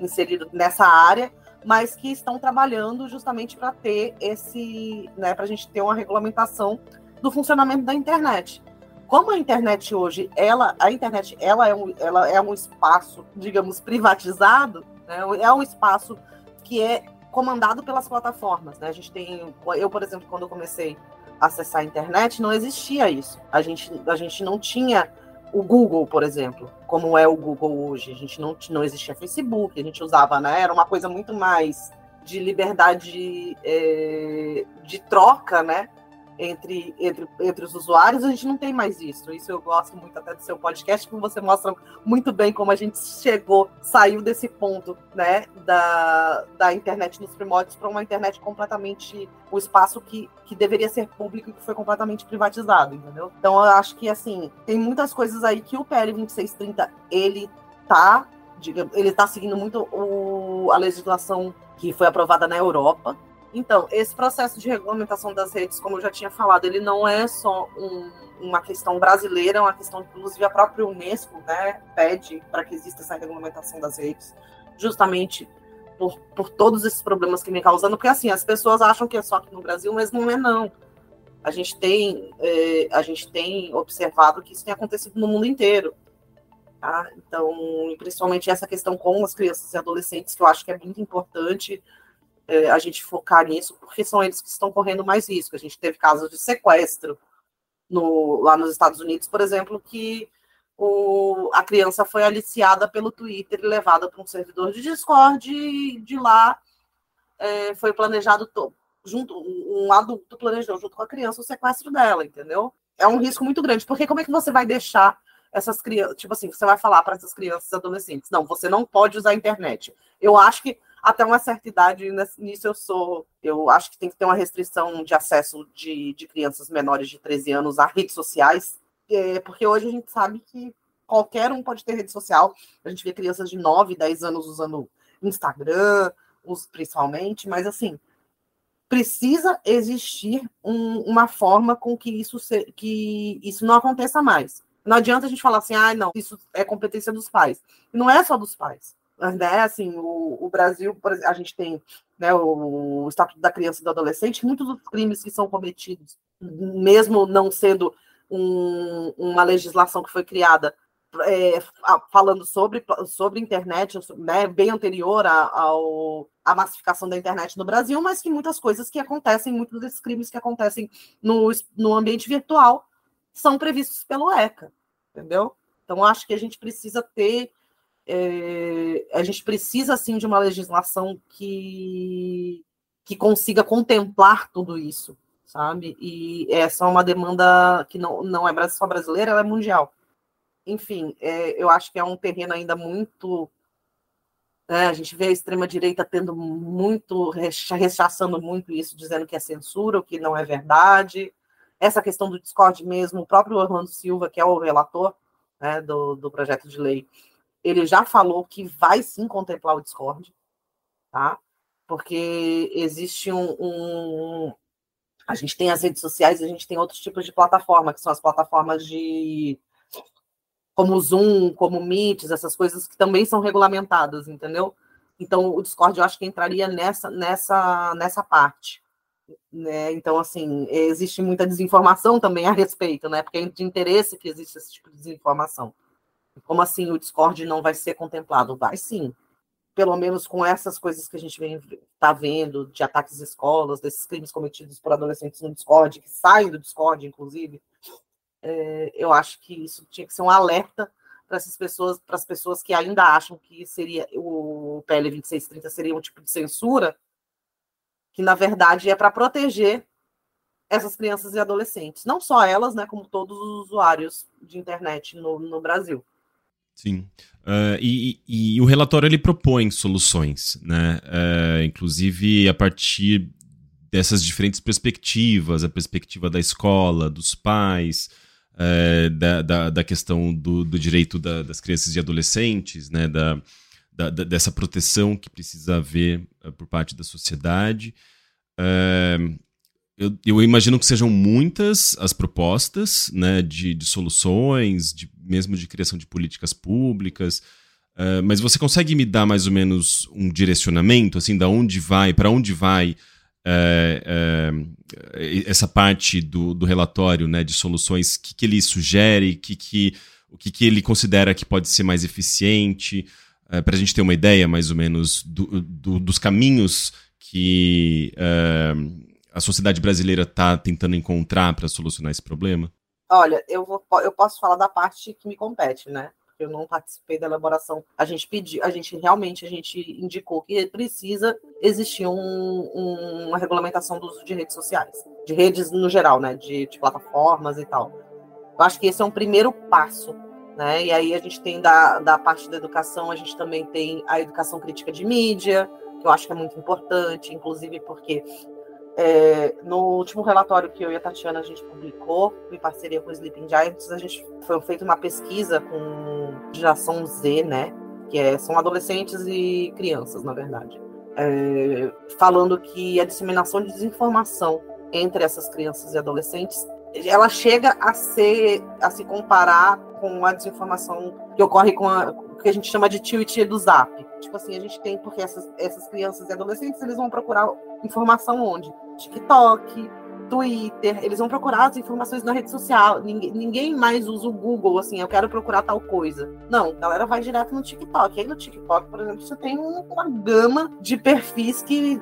inserido nessa área, mas que estão trabalhando justamente para ter esse, né, para a gente ter uma regulamentação do funcionamento da internet. Como a internet hoje, ela, a internet, ela é um, ela é um espaço, digamos, privatizado, né, é um espaço que é comandado pelas plataformas, né? A gente tem, eu, por exemplo, quando eu comecei acessar a internet, não existia isso. A gente, a gente não tinha o Google, por exemplo, como é o Google hoje. A gente não, não existia Facebook, a gente usava, né? Era uma coisa muito mais de liberdade é, de troca, né? Entre, entre, entre os usuários, a gente não tem mais isso. Isso eu gosto muito até do seu podcast, porque você mostra muito bem como a gente chegou, saiu desse ponto, né, da, da internet nos primórdios para uma internet completamente, o um espaço que, que deveria ser público e que foi completamente privatizado, entendeu? Então eu acho que, assim, tem muitas coisas aí que o PL 2630, ele tá, ele tá seguindo muito o, a legislação que foi aprovada na Europa, Então, esse processo de regulamentação das redes, como eu já tinha falado, ele não é só um, uma questão brasileira, é uma questão, inclusive, a própria Unesco né, pede para que exista essa regulamentação das redes, justamente por, por todos esses problemas que vem causando, porque assim, as pessoas acham que é só aqui no Brasil, mas não é não. A gente tem, é, a gente tem observado que isso tem acontecido no mundo inteiro. Tá? Então, principalmente essa questão com as crianças e adolescentes, que eu acho que é muito importante é, a gente focar nisso, porque são eles que estão correndo mais risco. A gente teve casos de sequestro no, lá nos Estados Unidos, por exemplo, que o, a criança foi aliciada pelo Twitter e levada para um servidor de Discord, e de lá é, foi planejado junto um adulto planejou junto com a criança o sequestro dela, entendeu? É um risco muito grande, porque como é que você vai deixar essas crianças, tipo assim, você vai falar para essas crianças e adolescentes, não, você não pode usar a internet. Eu acho que até uma certa idade, nisso eu sou, eu acho que tem que ter uma restrição de acesso de, de crianças menores de 13 anos a redes sociais, é, porque hoje a gente sabe que qualquer um pode ter rede social, a gente vê crianças de 9, 10 anos usando Instagram, principalmente, mas assim, precisa existir um, uma forma com que isso, se, que isso não aconteça mais. Não adianta a gente falar assim, ah, não, isso é competência dos pais. Não é só dos pais né, assim, o, o Brasil, a gente tem né, o, o Estatuto da Criança e do Adolescente, muitos dos crimes que são cometidos, mesmo não sendo um, uma legislação que foi criada é, falando sobre, sobre internet, né, bem anterior à, à massificação da internet no Brasil, mas que muitas coisas que acontecem, muitos desses crimes que acontecem no, no ambiente virtual são previstos pelo ECA, entendeu? Então, acho que a gente precisa ter é, a gente precisa, assim, de uma legislação que, que consiga contemplar tudo isso, sabe? E essa é uma demanda que não, não é só brasileira, ela é mundial. Enfim, é, eu acho que é um terreno ainda muito. Né, a gente vê a extrema-direita tendo muito, rechaçando muito isso, dizendo que é censura, o que não é verdade. Essa questão do Discord mesmo, o próprio Orlando Silva, que é o relator né, do, do projeto de lei, ele já falou que vai sim contemplar o Discord, tá? Porque existe um, um, A gente tem as redes sociais, a gente tem outros tipos de plataforma, que são as plataformas de. Como o Zoom, como o Meet, essas coisas que também são regulamentadas, entendeu? Então, o Discord eu acho que entraria nessa, nessa, nessa parte. Né? Então, assim, existe muita desinformação também a respeito, né? Porque é de interesse que existe esse tipo de desinformação. Como assim o Discord não vai ser contemplado? Vai sim. Pelo menos com essas coisas que a gente vem tá vendo, de ataques às escolas, desses crimes cometidos por adolescentes no Discord, que saem do Discord, inclusive, é, eu acho que isso tinha que ser um alerta para essas pessoas, para as pessoas que ainda acham que seria o PL 2630 seria um tipo de censura, que na verdade é para proteger essas crianças e adolescentes, não só elas, né, como todos os usuários de internet no, no Brasil. Sim. Uh, e, e, e, o relatório ele propõe soluções, né? Uh, inclusive a partir dessas diferentes perspectivas, a perspectiva da escola, dos pais, uh, da, da, da, questão do, do direito da, das crianças e adolescentes, né? Da, da, dessa proteção que precisa haver por parte da sociedade. Eu, eu, imagino que sejam muitas as propostas né, de, de soluções, de, mesmo de criação de políticas públicas. Uh, mas você consegue me dar mais ou menos um direcionamento, assim, da onde vai, para onde vai uh, uh, essa parte do, do relatório né, de soluções, o que, que ele sugere, que, que, o que, que ele considera que pode ser mais eficiente, para a gente ter uma ideia mais ou menos do, do, dos caminhos que a sociedade brasileira está tentando encontrar para solucionar esse problema? Olha, eu, vou, eu posso falar da parte que me compete, né? Eu não participei da elaboração. A gente pediu, a gente realmente a gente indicou que precisa existir um, um, uma regulamentação do uso de redes sociais, de redes no geral, né? De, de plataformas e tal. Eu acho que esse é um primeiro passo né? E aí a gente tem da, da parte da educação, a gente também tem a educação crítica de mídia, que eu acho que é muito importante, inclusive porque é, no último relatório que eu e a Tatiana a gente publicou, em parceria com o Sleeping Giants, a gente foi feita uma pesquisa com geração Z, né? Que é, são adolescentes e crianças, na verdade. é, falando que a disseminação de desinformação entre essas crianças e adolescentes ela chega a ser a se comparar com a desinformação que ocorre com a, o que a gente chama de tio e tia do Zap. Tipo assim, a gente tem porque essas, essas crianças e adolescentes eles vão procurar informação onde? TikTok, Twitter, eles vão procurar as informações na rede social. Ninguém, ninguém, mais usa o Google, assim, eu quero procurar tal coisa. Não, a galera vai direto no TikTok. Aí no TikTok, por exemplo, você tem uma gama de perfis que,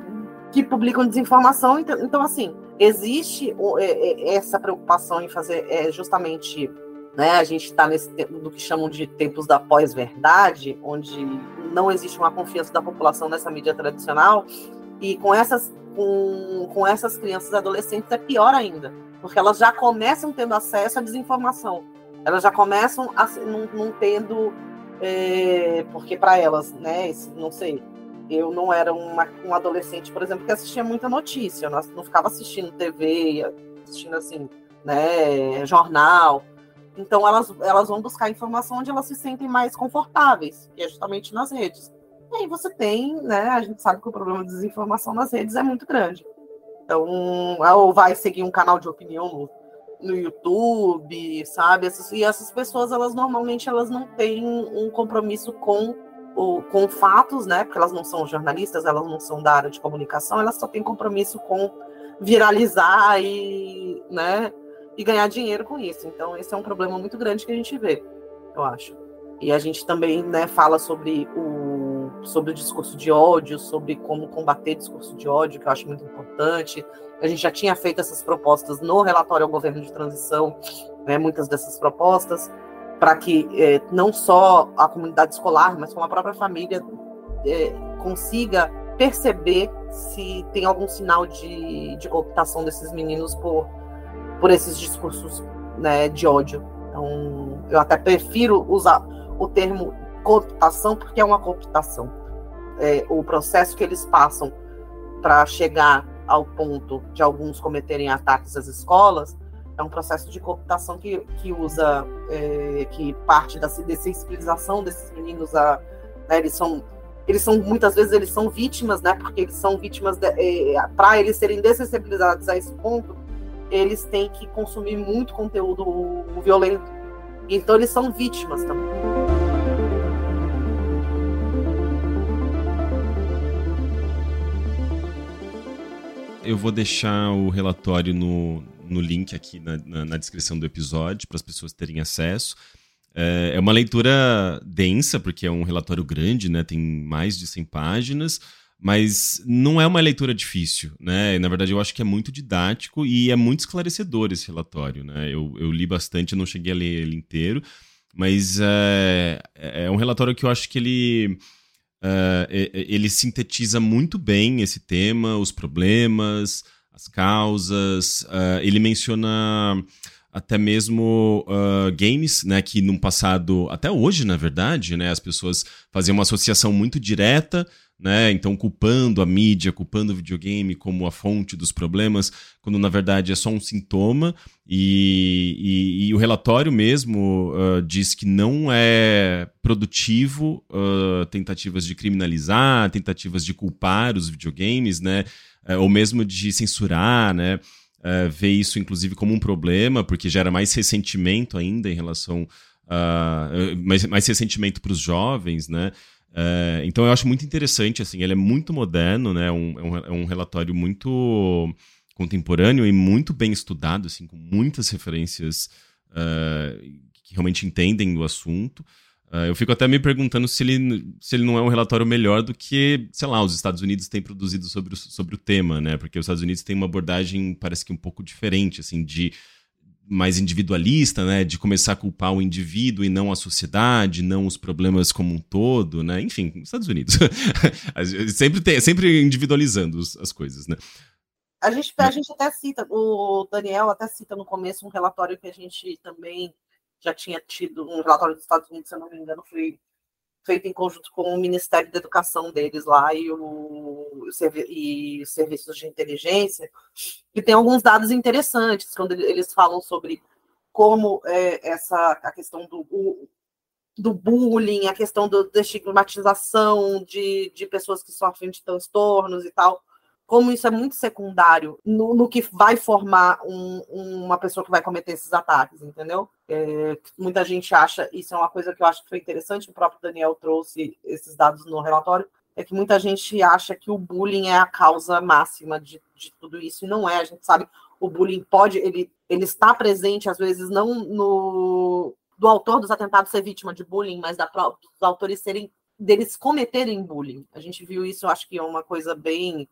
que publicam desinformação. Então, então assim, existe é, é, essa preocupação em fazer é, justamente. Né, a gente está nesse do que chamam de tempos da pós-verdade, onde não existe uma confiança da população nessa mídia tradicional, e com essas com, com essas crianças e adolescentes é pior ainda, porque elas já começam tendo acesso à desinformação. Elas já começam a, não, não tendo, é, porque para elas, né, não sei, eu não era uma, um adolescente, por exemplo, que assistia muita notícia, não, não ficava assistindo TV, assistindo assim, né, jornal. Então elas, elas vão buscar informação onde elas se sentem mais confortáveis, que é justamente nas redes. E aí você tem, né? A gente sabe que o problema de desinformação nas redes é muito grande. Então, ou vai seguir um canal de opinião no, no YouTube, sabe? Essas, e essas pessoas, elas normalmente elas não têm um compromisso com, o, com fatos, né? Porque elas não são jornalistas, elas não são da área de comunicação, elas só têm compromisso com viralizar e, né? E ganhar dinheiro com isso. Então, esse é um problema muito grande que a gente vê, eu acho. E a gente também, né, fala sobre o sobre o discurso de ódio, sobre como combater discurso de ódio, que eu acho muito importante. A gente já tinha feito essas propostas no relatório ao governo de transição, né, muitas dessas propostas, para que é, não só a comunidade escolar, mas como a própria família é, consiga perceber se tem algum sinal de, de cooptação desses meninos por, por esses discursos né, de ódio. Então, eu até prefiro usar o termo cooptação, porque é uma cooptação. É, o processo que eles passam para chegar ao ponto de alguns cometerem ataques às escolas é um processo de cooptação que, que usa, é, que parte da dessensibilização desses meninos a, né, eles são eles são muitas vezes eles são vítimas, né? Porque eles são vítimas é, para eles serem dessensibilizados a esse ponto, eles têm que consumir muito conteúdo violento. Então eles são vítimas também. Eu vou deixar o relatório no, no link aqui na, na, na descrição do episódio para as pessoas terem acesso. É, é uma leitura densa, porque é um relatório grande, né? Tem mais de 100 páginas, mas não é uma leitura difícil, né? Na verdade, eu acho que é muito didático e é muito esclarecedor esse relatório, né? Eu, eu li bastante, não cheguei a ler ele inteiro, mas é, é um relatório que eu acho que ele Uh, ele sintetiza muito bem esse tema, os problemas, as causas. Uh, ele menciona até mesmo uh, games, né, que no passado, até hoje, na verdade, né, as pessoas faziam uma associação muito direta né? Então culpando a mídia, culpando o videogame como a fonte dos problemas, quando na verdade é só um sintoma. E, e, e o relatório mesmo uh, diz que não é produtivo uh, tentativas de criminalizar, tentativas de culpar os videogames, né? Uh, ou mesmo de censurar, né? Uh, vê isso inclusive como um problema, porque gera mais ressentimento ainda em relação. Uh, mais, mais ressentimento para os jovens, né? É, então eu acho muito interessante, assim, ele é muito moderno, né? Um, é, um, é um relatório muito contemporâneo e muito bem estudado, assim, com muitas referências uh, que realmente entendem do assunto. Uh, eu fico até me perguntando se ele, se ele não é um relatório melhor do que, sei lá, os Estados Unidos têm produzido sobre o, sobre o tema, né? Porque os Estados Unidos têm uma abordagem, parece que um pouco diferente, assim, de mais individualista, né, de começar a culpar o indivíduo e não a sociedade, não os problemas como um todo, né? Enfim, Estados Unidos sempre tem, sempre individualizando as coisas, né? A gente, a gente até cita, o Daniel até cita no começo um relatório que a gente também já tinha tido, um relatório dos Estados Unidos, se eu não me engano, foi feito em conjunto com o Ministério da Educação deles lá e, o, e os serviços de inteligência, que tem alguns dados interessantes, quando eles falam sobre como é, essa a questão do, do bullying, a questão do, da estigmatização de, de pessoas que sofrem de transtornos e tal, como isso é muito secundário no, no que vai formar um, uma pessoa que vai cometer esses ataques, entendeu? É, muita gente acha, isso é uma coisa que eu acho que foi interessante, o próprio Daniel trouxe esses dados no relatório, é que muita gente acha que o bullying é a causa máxima de, de tudo isso, e não é, a gente sabe, o bullying pode, ele, ele está presente, às vezes, não no do autor dos atentados ser vítima de bullying, mas da, dos autores serem deles cometerem bullying. A gente viu isso, eu acho que é uma coisa bem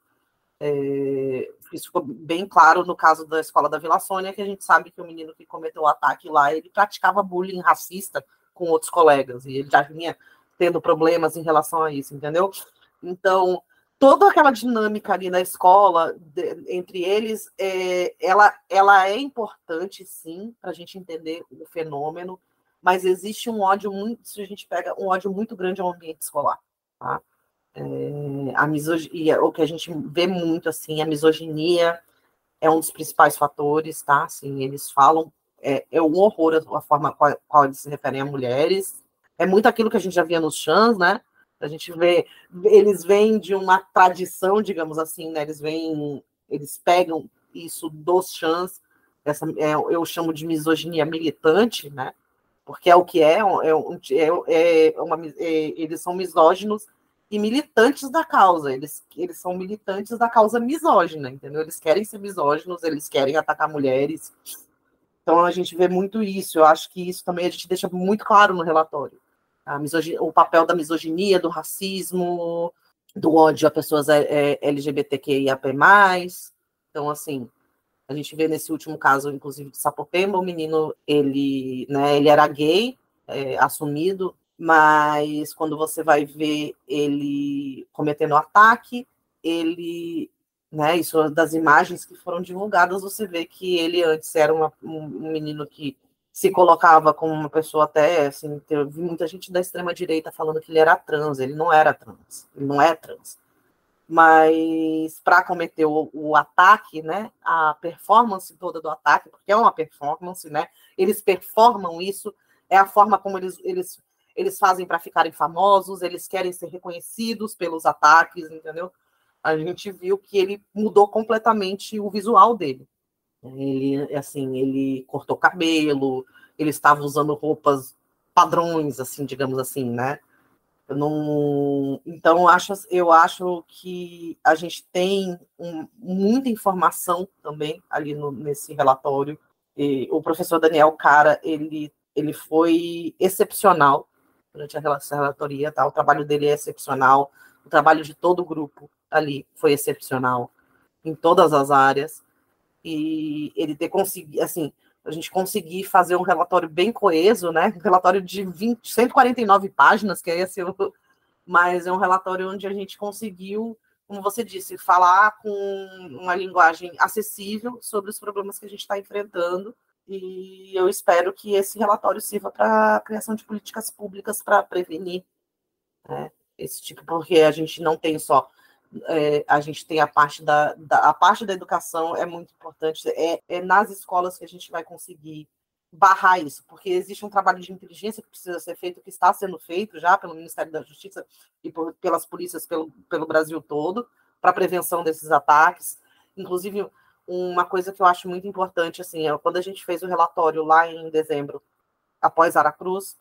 é, isso ficou bem claro no caso da escola da Vila Sônia, que a gente sabe que o menino que cometeu o ataque lá, ele praticava bullying racista com outros colegas, e ele já vinha tendo problemas em relação a isso, entendeu? Então, toda aquela dinâmica ali na escola, de, entre eles, é, ela, ela é importante, sim, para a gente entender o fenômeno, mas existe um ódio muito, se a gente pega um ódio muito grande ao ambiente escolar, tá? É, a misoginia, o que a gente vê muito assim, a misoginia é um dos principais fatores, tá? Assim, eles falam, é, é um horror a, forma qual, qual eles se referem a mulheres. É muito aquilo que a gente já via nos chãs, né? A gente vê, eles vêm de uma tradição, digamos assim, né? Eles vêm, eles pegam isso dos chãs, essa, é, eu chamo de misoginia militante, né? Porque é o que é, é, é, é uma, é, eles são misóginos e militantes da causa. Eles, eles são militantes da causa misógina, entendeu? Eles querem ser misóginos, eles querem atacar mulheres. Então a gente vê muito isso. Eu acho que isso também a gente deixa muito claro no relatório. O papel da misoginia, do racismo, do ódio a pessoas é, é, LGBTQIAP+. Então, assim, a gente vê nesse último caso, inclusive, de Sapopemba, o menino, ele, né, ele era gay, é, assumido, mas quando você vai ver ele cometendo ataque, ele, né, isso das imagens que foram divulgadas, você vê que ele antes era uma, um menino que se colocava como uma pessoa até, assim, teve muita gente da extrema direita falando que ele era trans, ele não era trans, ele não é trans. Mas para cometer o, o, ataque, né, a performance toda do ataque, porque é uma performance, né, eles performam isso, é a forma como eles, eles eles fazem para ficarem famosos, eles querem ser reconhecidos pelos ataques, entendeu? A gente viu que ele mudou completamente o visual dele. Ele, assim, ele cortou cabelo, ele estava usando roupas padrões, assim, digamos assim, né? Eu não... Então, eu acho, eu acho que a gente tem um, muita informação também ali no, nesse relatório. E o professor Daniel Cara, ele, ele foi excepcional durante a relatoria, tá? O trabalho dele é excepcional, o trabalho de todo o grupo ali foi excepcional em todas as áreas e ele ter conseguido, assim, a gente conseguir fazer um relatório bem coeso, né? Um relatório de 20, 149 páginas, que é esse, mas é um relatório onde a gente conseguiu, como você disse, falar com uma linguagem acessível sobre os problemas que a gente está enfrentando e eu espero que esse relatório sirva para a criação de políticas públicas para prevenir né, esse tipo, porque a gente não tem só é, a gente tem a parte da, da, a parte da educação é muito importante é, é, nas escolas que a gente vai conseguir barrar isso porque existe um trabalho de inteligência que precisa ser feito que está sendo feito já pelo Ministério da Justiça e por, pelas polícias pelo, pelo Brasil todo para prevenção desses ataques. Inclusive uma coisa que eu acho muito importante, assim, é quando a gente fez o relatório lá em dezembro, após Aracruz,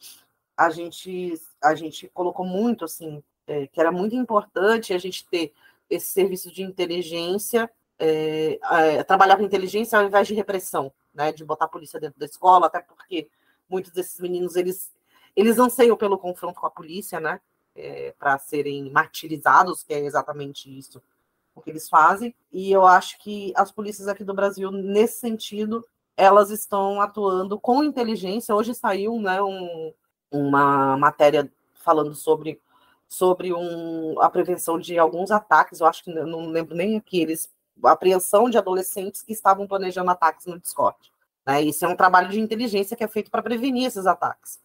a gente, a gente colocou muito, assim, é, que era muito importante a gente ter esse serviço de inteligência, é, é, trabalhar com inteligência ao invés de repressão, né, de botar a polícia dentro da escola, até porque muitos desses meninos, eles, eles anseiam pelo confronto com a polícia, né, é, para serem martirizados, que é exatamente isso o que eles fazem, e eu acho que as polícias aqui do Brasil, nesse sentido, elas estão atuando com inteligência. Hoje saiu né, um, uma matéria falando sobre, sobre um, a prevenção de alguns ataques, eu acho que não lembro nem aqui, eles, apreensão de adolescentes que estavam planejando ataques no Discord. Né? Isso é um trabalho de inteligência que é feito para prevenir esses ataques.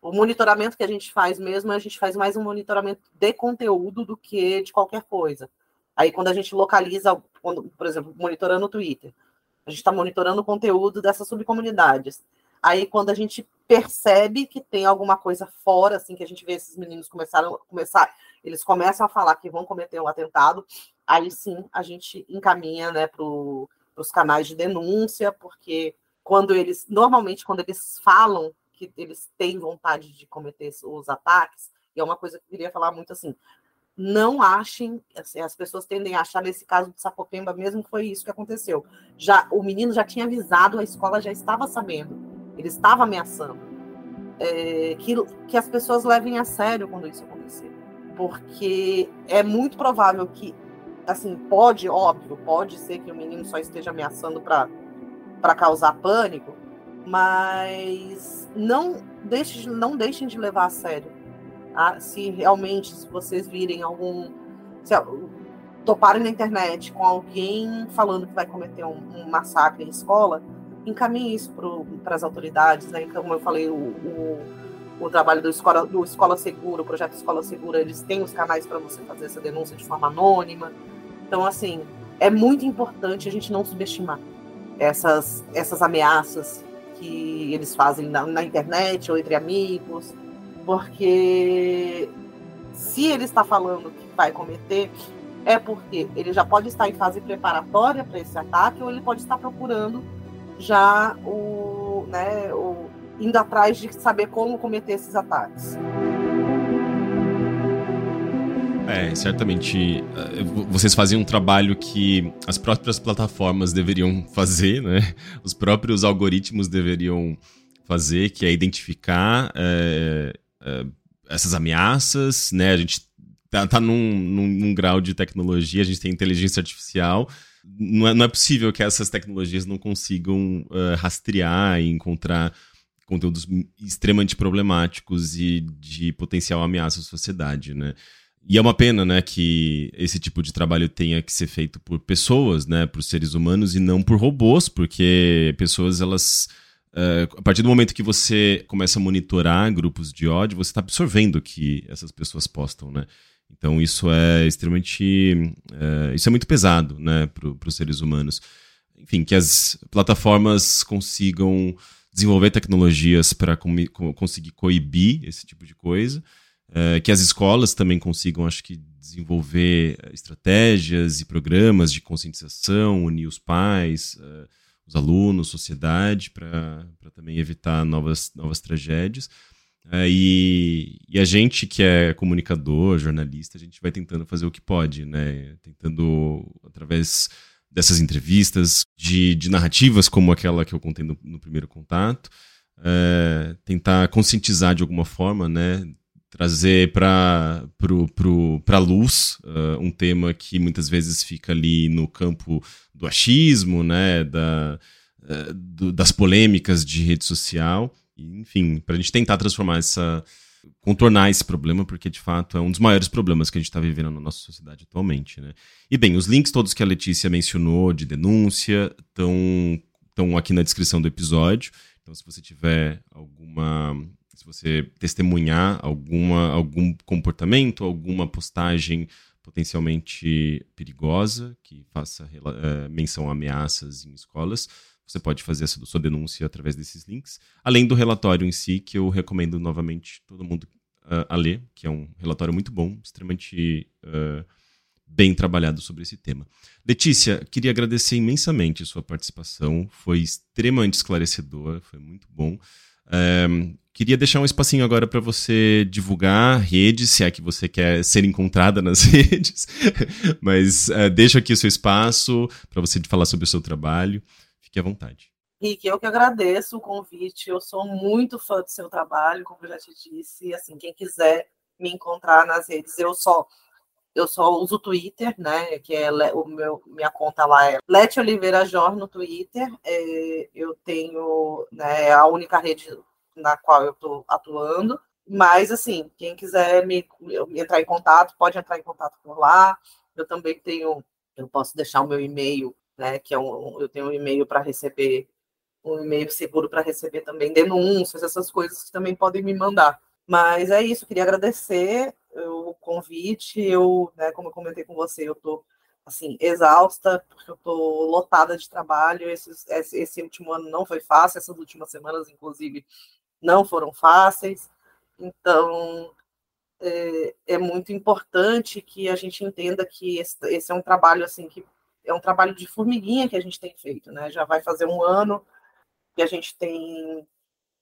O monitoramento que a gente faz mesmo, a gente faz mais um monitoramento de conteúdo do que de qualquer coisa. Aí, quando a gente localiza, quando, por exemplo, monitorando o Twitter, a gente está monitorando o conteúdo dessas subcomunidades. Aí quando a gente percebe que tem alguma coisa fora, assim, que a gente vê esses meninos começaram começar, eles começam a falar que vão cometer um atentado, aí sim a gente encaminha, né, para os canais de denúncia, porque quando eles, normalmente quando eles falam que eles têm vontade de cometer os ataques, e é uma coisa que eu queria falar muito assim, não achem, assim, as pessoas tendem a achar nesse caso de Sapopemba mesmo foi isso que aconteceu. Já o menino já tinha avisado, a escola já estava sabendo, ele estava ameaçando. É, que, que as pessoas levem a sério quando isso acontecer, porque é muito provável que, assim, pode, óbvio, pode ser que o menino só esteja ameaçando para causar pânico, mas não deixe, não deixem de levar a sério Tá? Se realmente se vocês virem algum. Se toparem na internet com alguém falando que vai cometer um, um massacre em escola, encaminhe isso para as autoridades, né? Como eu falei, o, o, o, trabalho do Escola, do Escola Segura, o projeto Escola Segura, eles têm os canais para você fazer essa denúncia de forma anônima. Então, assim, é muito importante a gente não subestimar essas, essas ameaças que eles fazem na, na internet ou entre amigos. Porque se ele está falando que vai cometer, é porque ele já pode estar em fase preparatória para esse ataque, ou ele pode estar procurando já o, né, o indo atrás de saber como cometer esses ataques. É, certamente eh, vocês fazem um trabalho que as próprias plataformas deveriam fazer, né? Os próprios algoritmos deveriam fazer, que é identificar é, uh, essas ameaças, né? A gente tá, tá num, num, num, grau de tecnologia, a gente tem inteligência artificial. Não é, não é possível que essas tecnologias não consigam uh, rastrear e encontrar conteúdos extremamente problemáticos e de potencial ameaça à sociedade, né? E é uma pena, né, que esse tipo de trabalho tenha que ser feito por pessoas, né, por seres humanos e não por robôs, porque pessoas elas Uh, a partir do momento que você começa a monitorar grupos de ódio, você está absorvendo o que essas pessoas postam, né? Então isso é extremamente, uh, isso é muito pesado, né, para os seres humanos. Enfim, que as plataformas consigam desenvolver tecnologias para co conseguir coibir esse tipo de coisa, uh, que as escolas também consigam, acho que, desenvolver estratégias e programas de conscientização, unir os pais os alunos, sociedade, para também evitar novas, novas tragédias. É, e, e, a gente que é comunicador, jornalista, a gente vai tentando fazer o que pode, né? Tentando, através dessas entrevistas, de, de narrativas como aquela que eu contei no, no primeiro contato, é, tentar conscientizar de alguma forma, né? Trazer para a luz uh, um tema que muitas vezes fica ali no campo do achismo, né, da, uh, do, das polêmicas de rede social, enfim, para a gente tentar transformar essa, contornar esse problema, porque de fato é um dos maiores problemas que a gente está vivendo na nossa sociedade atualmente, né. E bem, os links todos que a Letícia mencionou de denúncia estão aqui na descrição do episódio, então se você tiver alguma se você testemunhar alguma, algum comportamento, alguma postagem potencialmente perigosa, que faça uh, menção a ameaças em escolas, você pode fazer a sua denúncia através desses links, além do relatório em si, que eu recomendo novamente todo mundo uh, a ler, que é um relatório muito bom, extremamente uh, bem trabalhado sobre esse tema. Letícia, queria agradecer imensamente a sua participação, foi extremamente esclarecedor, foi muito bom. Um, Queria deixar um espacinho agora para você divulgar redes, se é que você quer ser encontrada nas redes. Mas uh, deixa aqui o seu espaço para você falar sobre o seu trabalho. Fique à vontade. Rick, eu que agradeço o convite. Eu sou muito fã do seu trabalho, como eu já te disse. Assim, quem quiser me encontrar nas redes, eu só eu só uso o Twitter, né? Que é o meu minha conta lá é Lete Oliveira Jor no Twitter. É, eu tenho né, a única rede na qual eu estou atuando. Mas, assim, quem quiser me, entrar em contato, pode entrar em contato por lá. Eu também tenho, eu posso deixar o meu e-mail, né? Que é um, eu tenho um e-mail para receber, um e-mail seguro para receber também denúncias, essas coisas que também podem me mandar. Mas é isso, queria agradecer o convite. Eu, né, como eu comentei com você, eu estou assim, exausta, porque eu estou lotada de trabalho. Esse, esse último ano não foi fácil, essas últimas semanas, inclusive, não foram fáceis. Então, é, é muito importante que a gente entenda que esse, esse, é um trabalho, assim, que é um trabalho de formiguinha que a gente tem feito, né? Já vai fazer um ano que a gente tem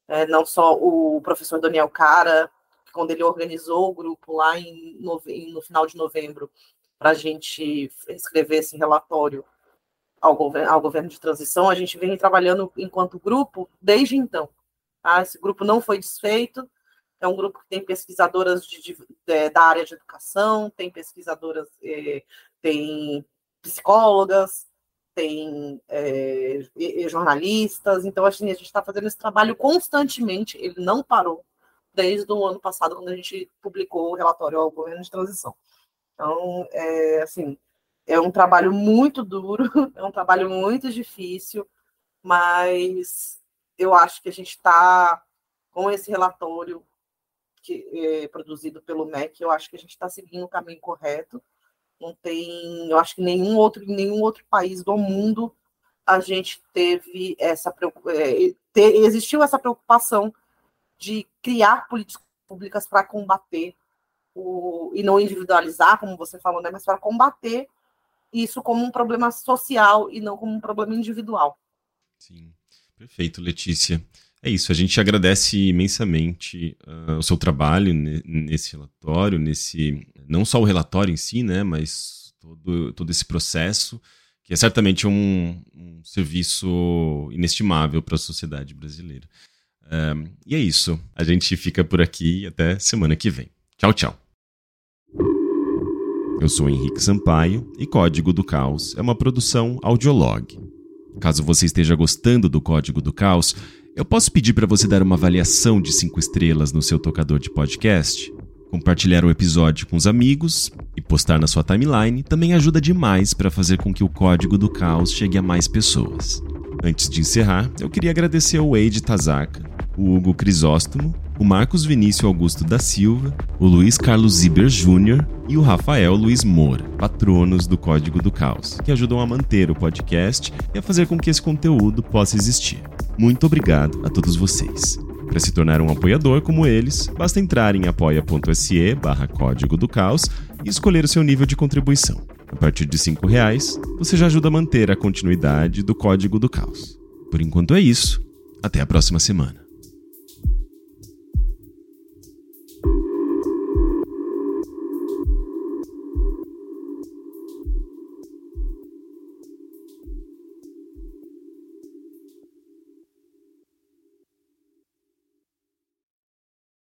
é, não só o professor Daniel Cara, quando ele organizou o grupo lá em, no final de novembro, para a gente escrever esse relatório ao, governo, ao governo de transição, a gente vem trabalhando enquanto grupo desde então. Tá? Esse grupo não foi desfeito, é um grupo que tem pesquisadoras de, de, de, da área de educação, tem pesquisadoras, eh, tem psicólogas, tem é, jornalistas, então assim, a gente está fazendo esse trabalho constantemente, ele não parou desde o ano passado, quando a gente publicou o relatório ao governo de transição. Então, é, assim, é um trabalho muito duro, é um trabalho muito difícil, mas eu acho que a gente está com esse relatório que é produzido pelo MEC, eu acho que a gente está seguindo o caminho correto. Não tem, eu acho que nenhum outro, nenhum outro país do mundo a gente teve essa é, existiu essa preocupação de criar políticas públicas para combater o, e não individualizar, como você falou, né, mas para combater isso como um problema social e não como um problema individual. Sim, perfeito, Letícia. É isso, a gente agradece imensamente uh, o seu trabalho nesse relatório, nesse não só o relatório em si, né, mas todo, todo esse processo, que é certamente um, um serviço inestimável para a sociedade brasileira. Uh, e é isso, a gente fica por aqui até semana que vem. Tchau, tchau. Eu sou Henrique Sampaio e Código do Caos é uma produção audiolog. Caso você esteja gostando do Código do Caos, eu posso pedir para você dar uma avaliação de 5 estrelas no seu tocador de podcast? Compartilhar o episódio com os amigos e postar na sua timeline também ajuda demais para fazer com que o Código do Caos chegue a mais pessoas. Antes de encerrar, eu queria agradecer ao Wade Tazaka, o Hugo Crisóstomo, o Marcos Vinícius Augusto da Silva, o Luiz Carlos Ziber Júnior e o Rafael Luiz Moura, patronos do Código do Caos, que ajudam a manter o podcast e a fazer com que esse conteúdo possa existir. Muito obrigado a todos vocês. Para se tornar um apoiador como eles, basta entrar em apoia.se barra Código do Caos e escolher o seu nível de contribuição. A partir de R$ reais, você já ajuda a manter a continuidade do Código do Caos. Por enquanto é isso. Até a próxima semana.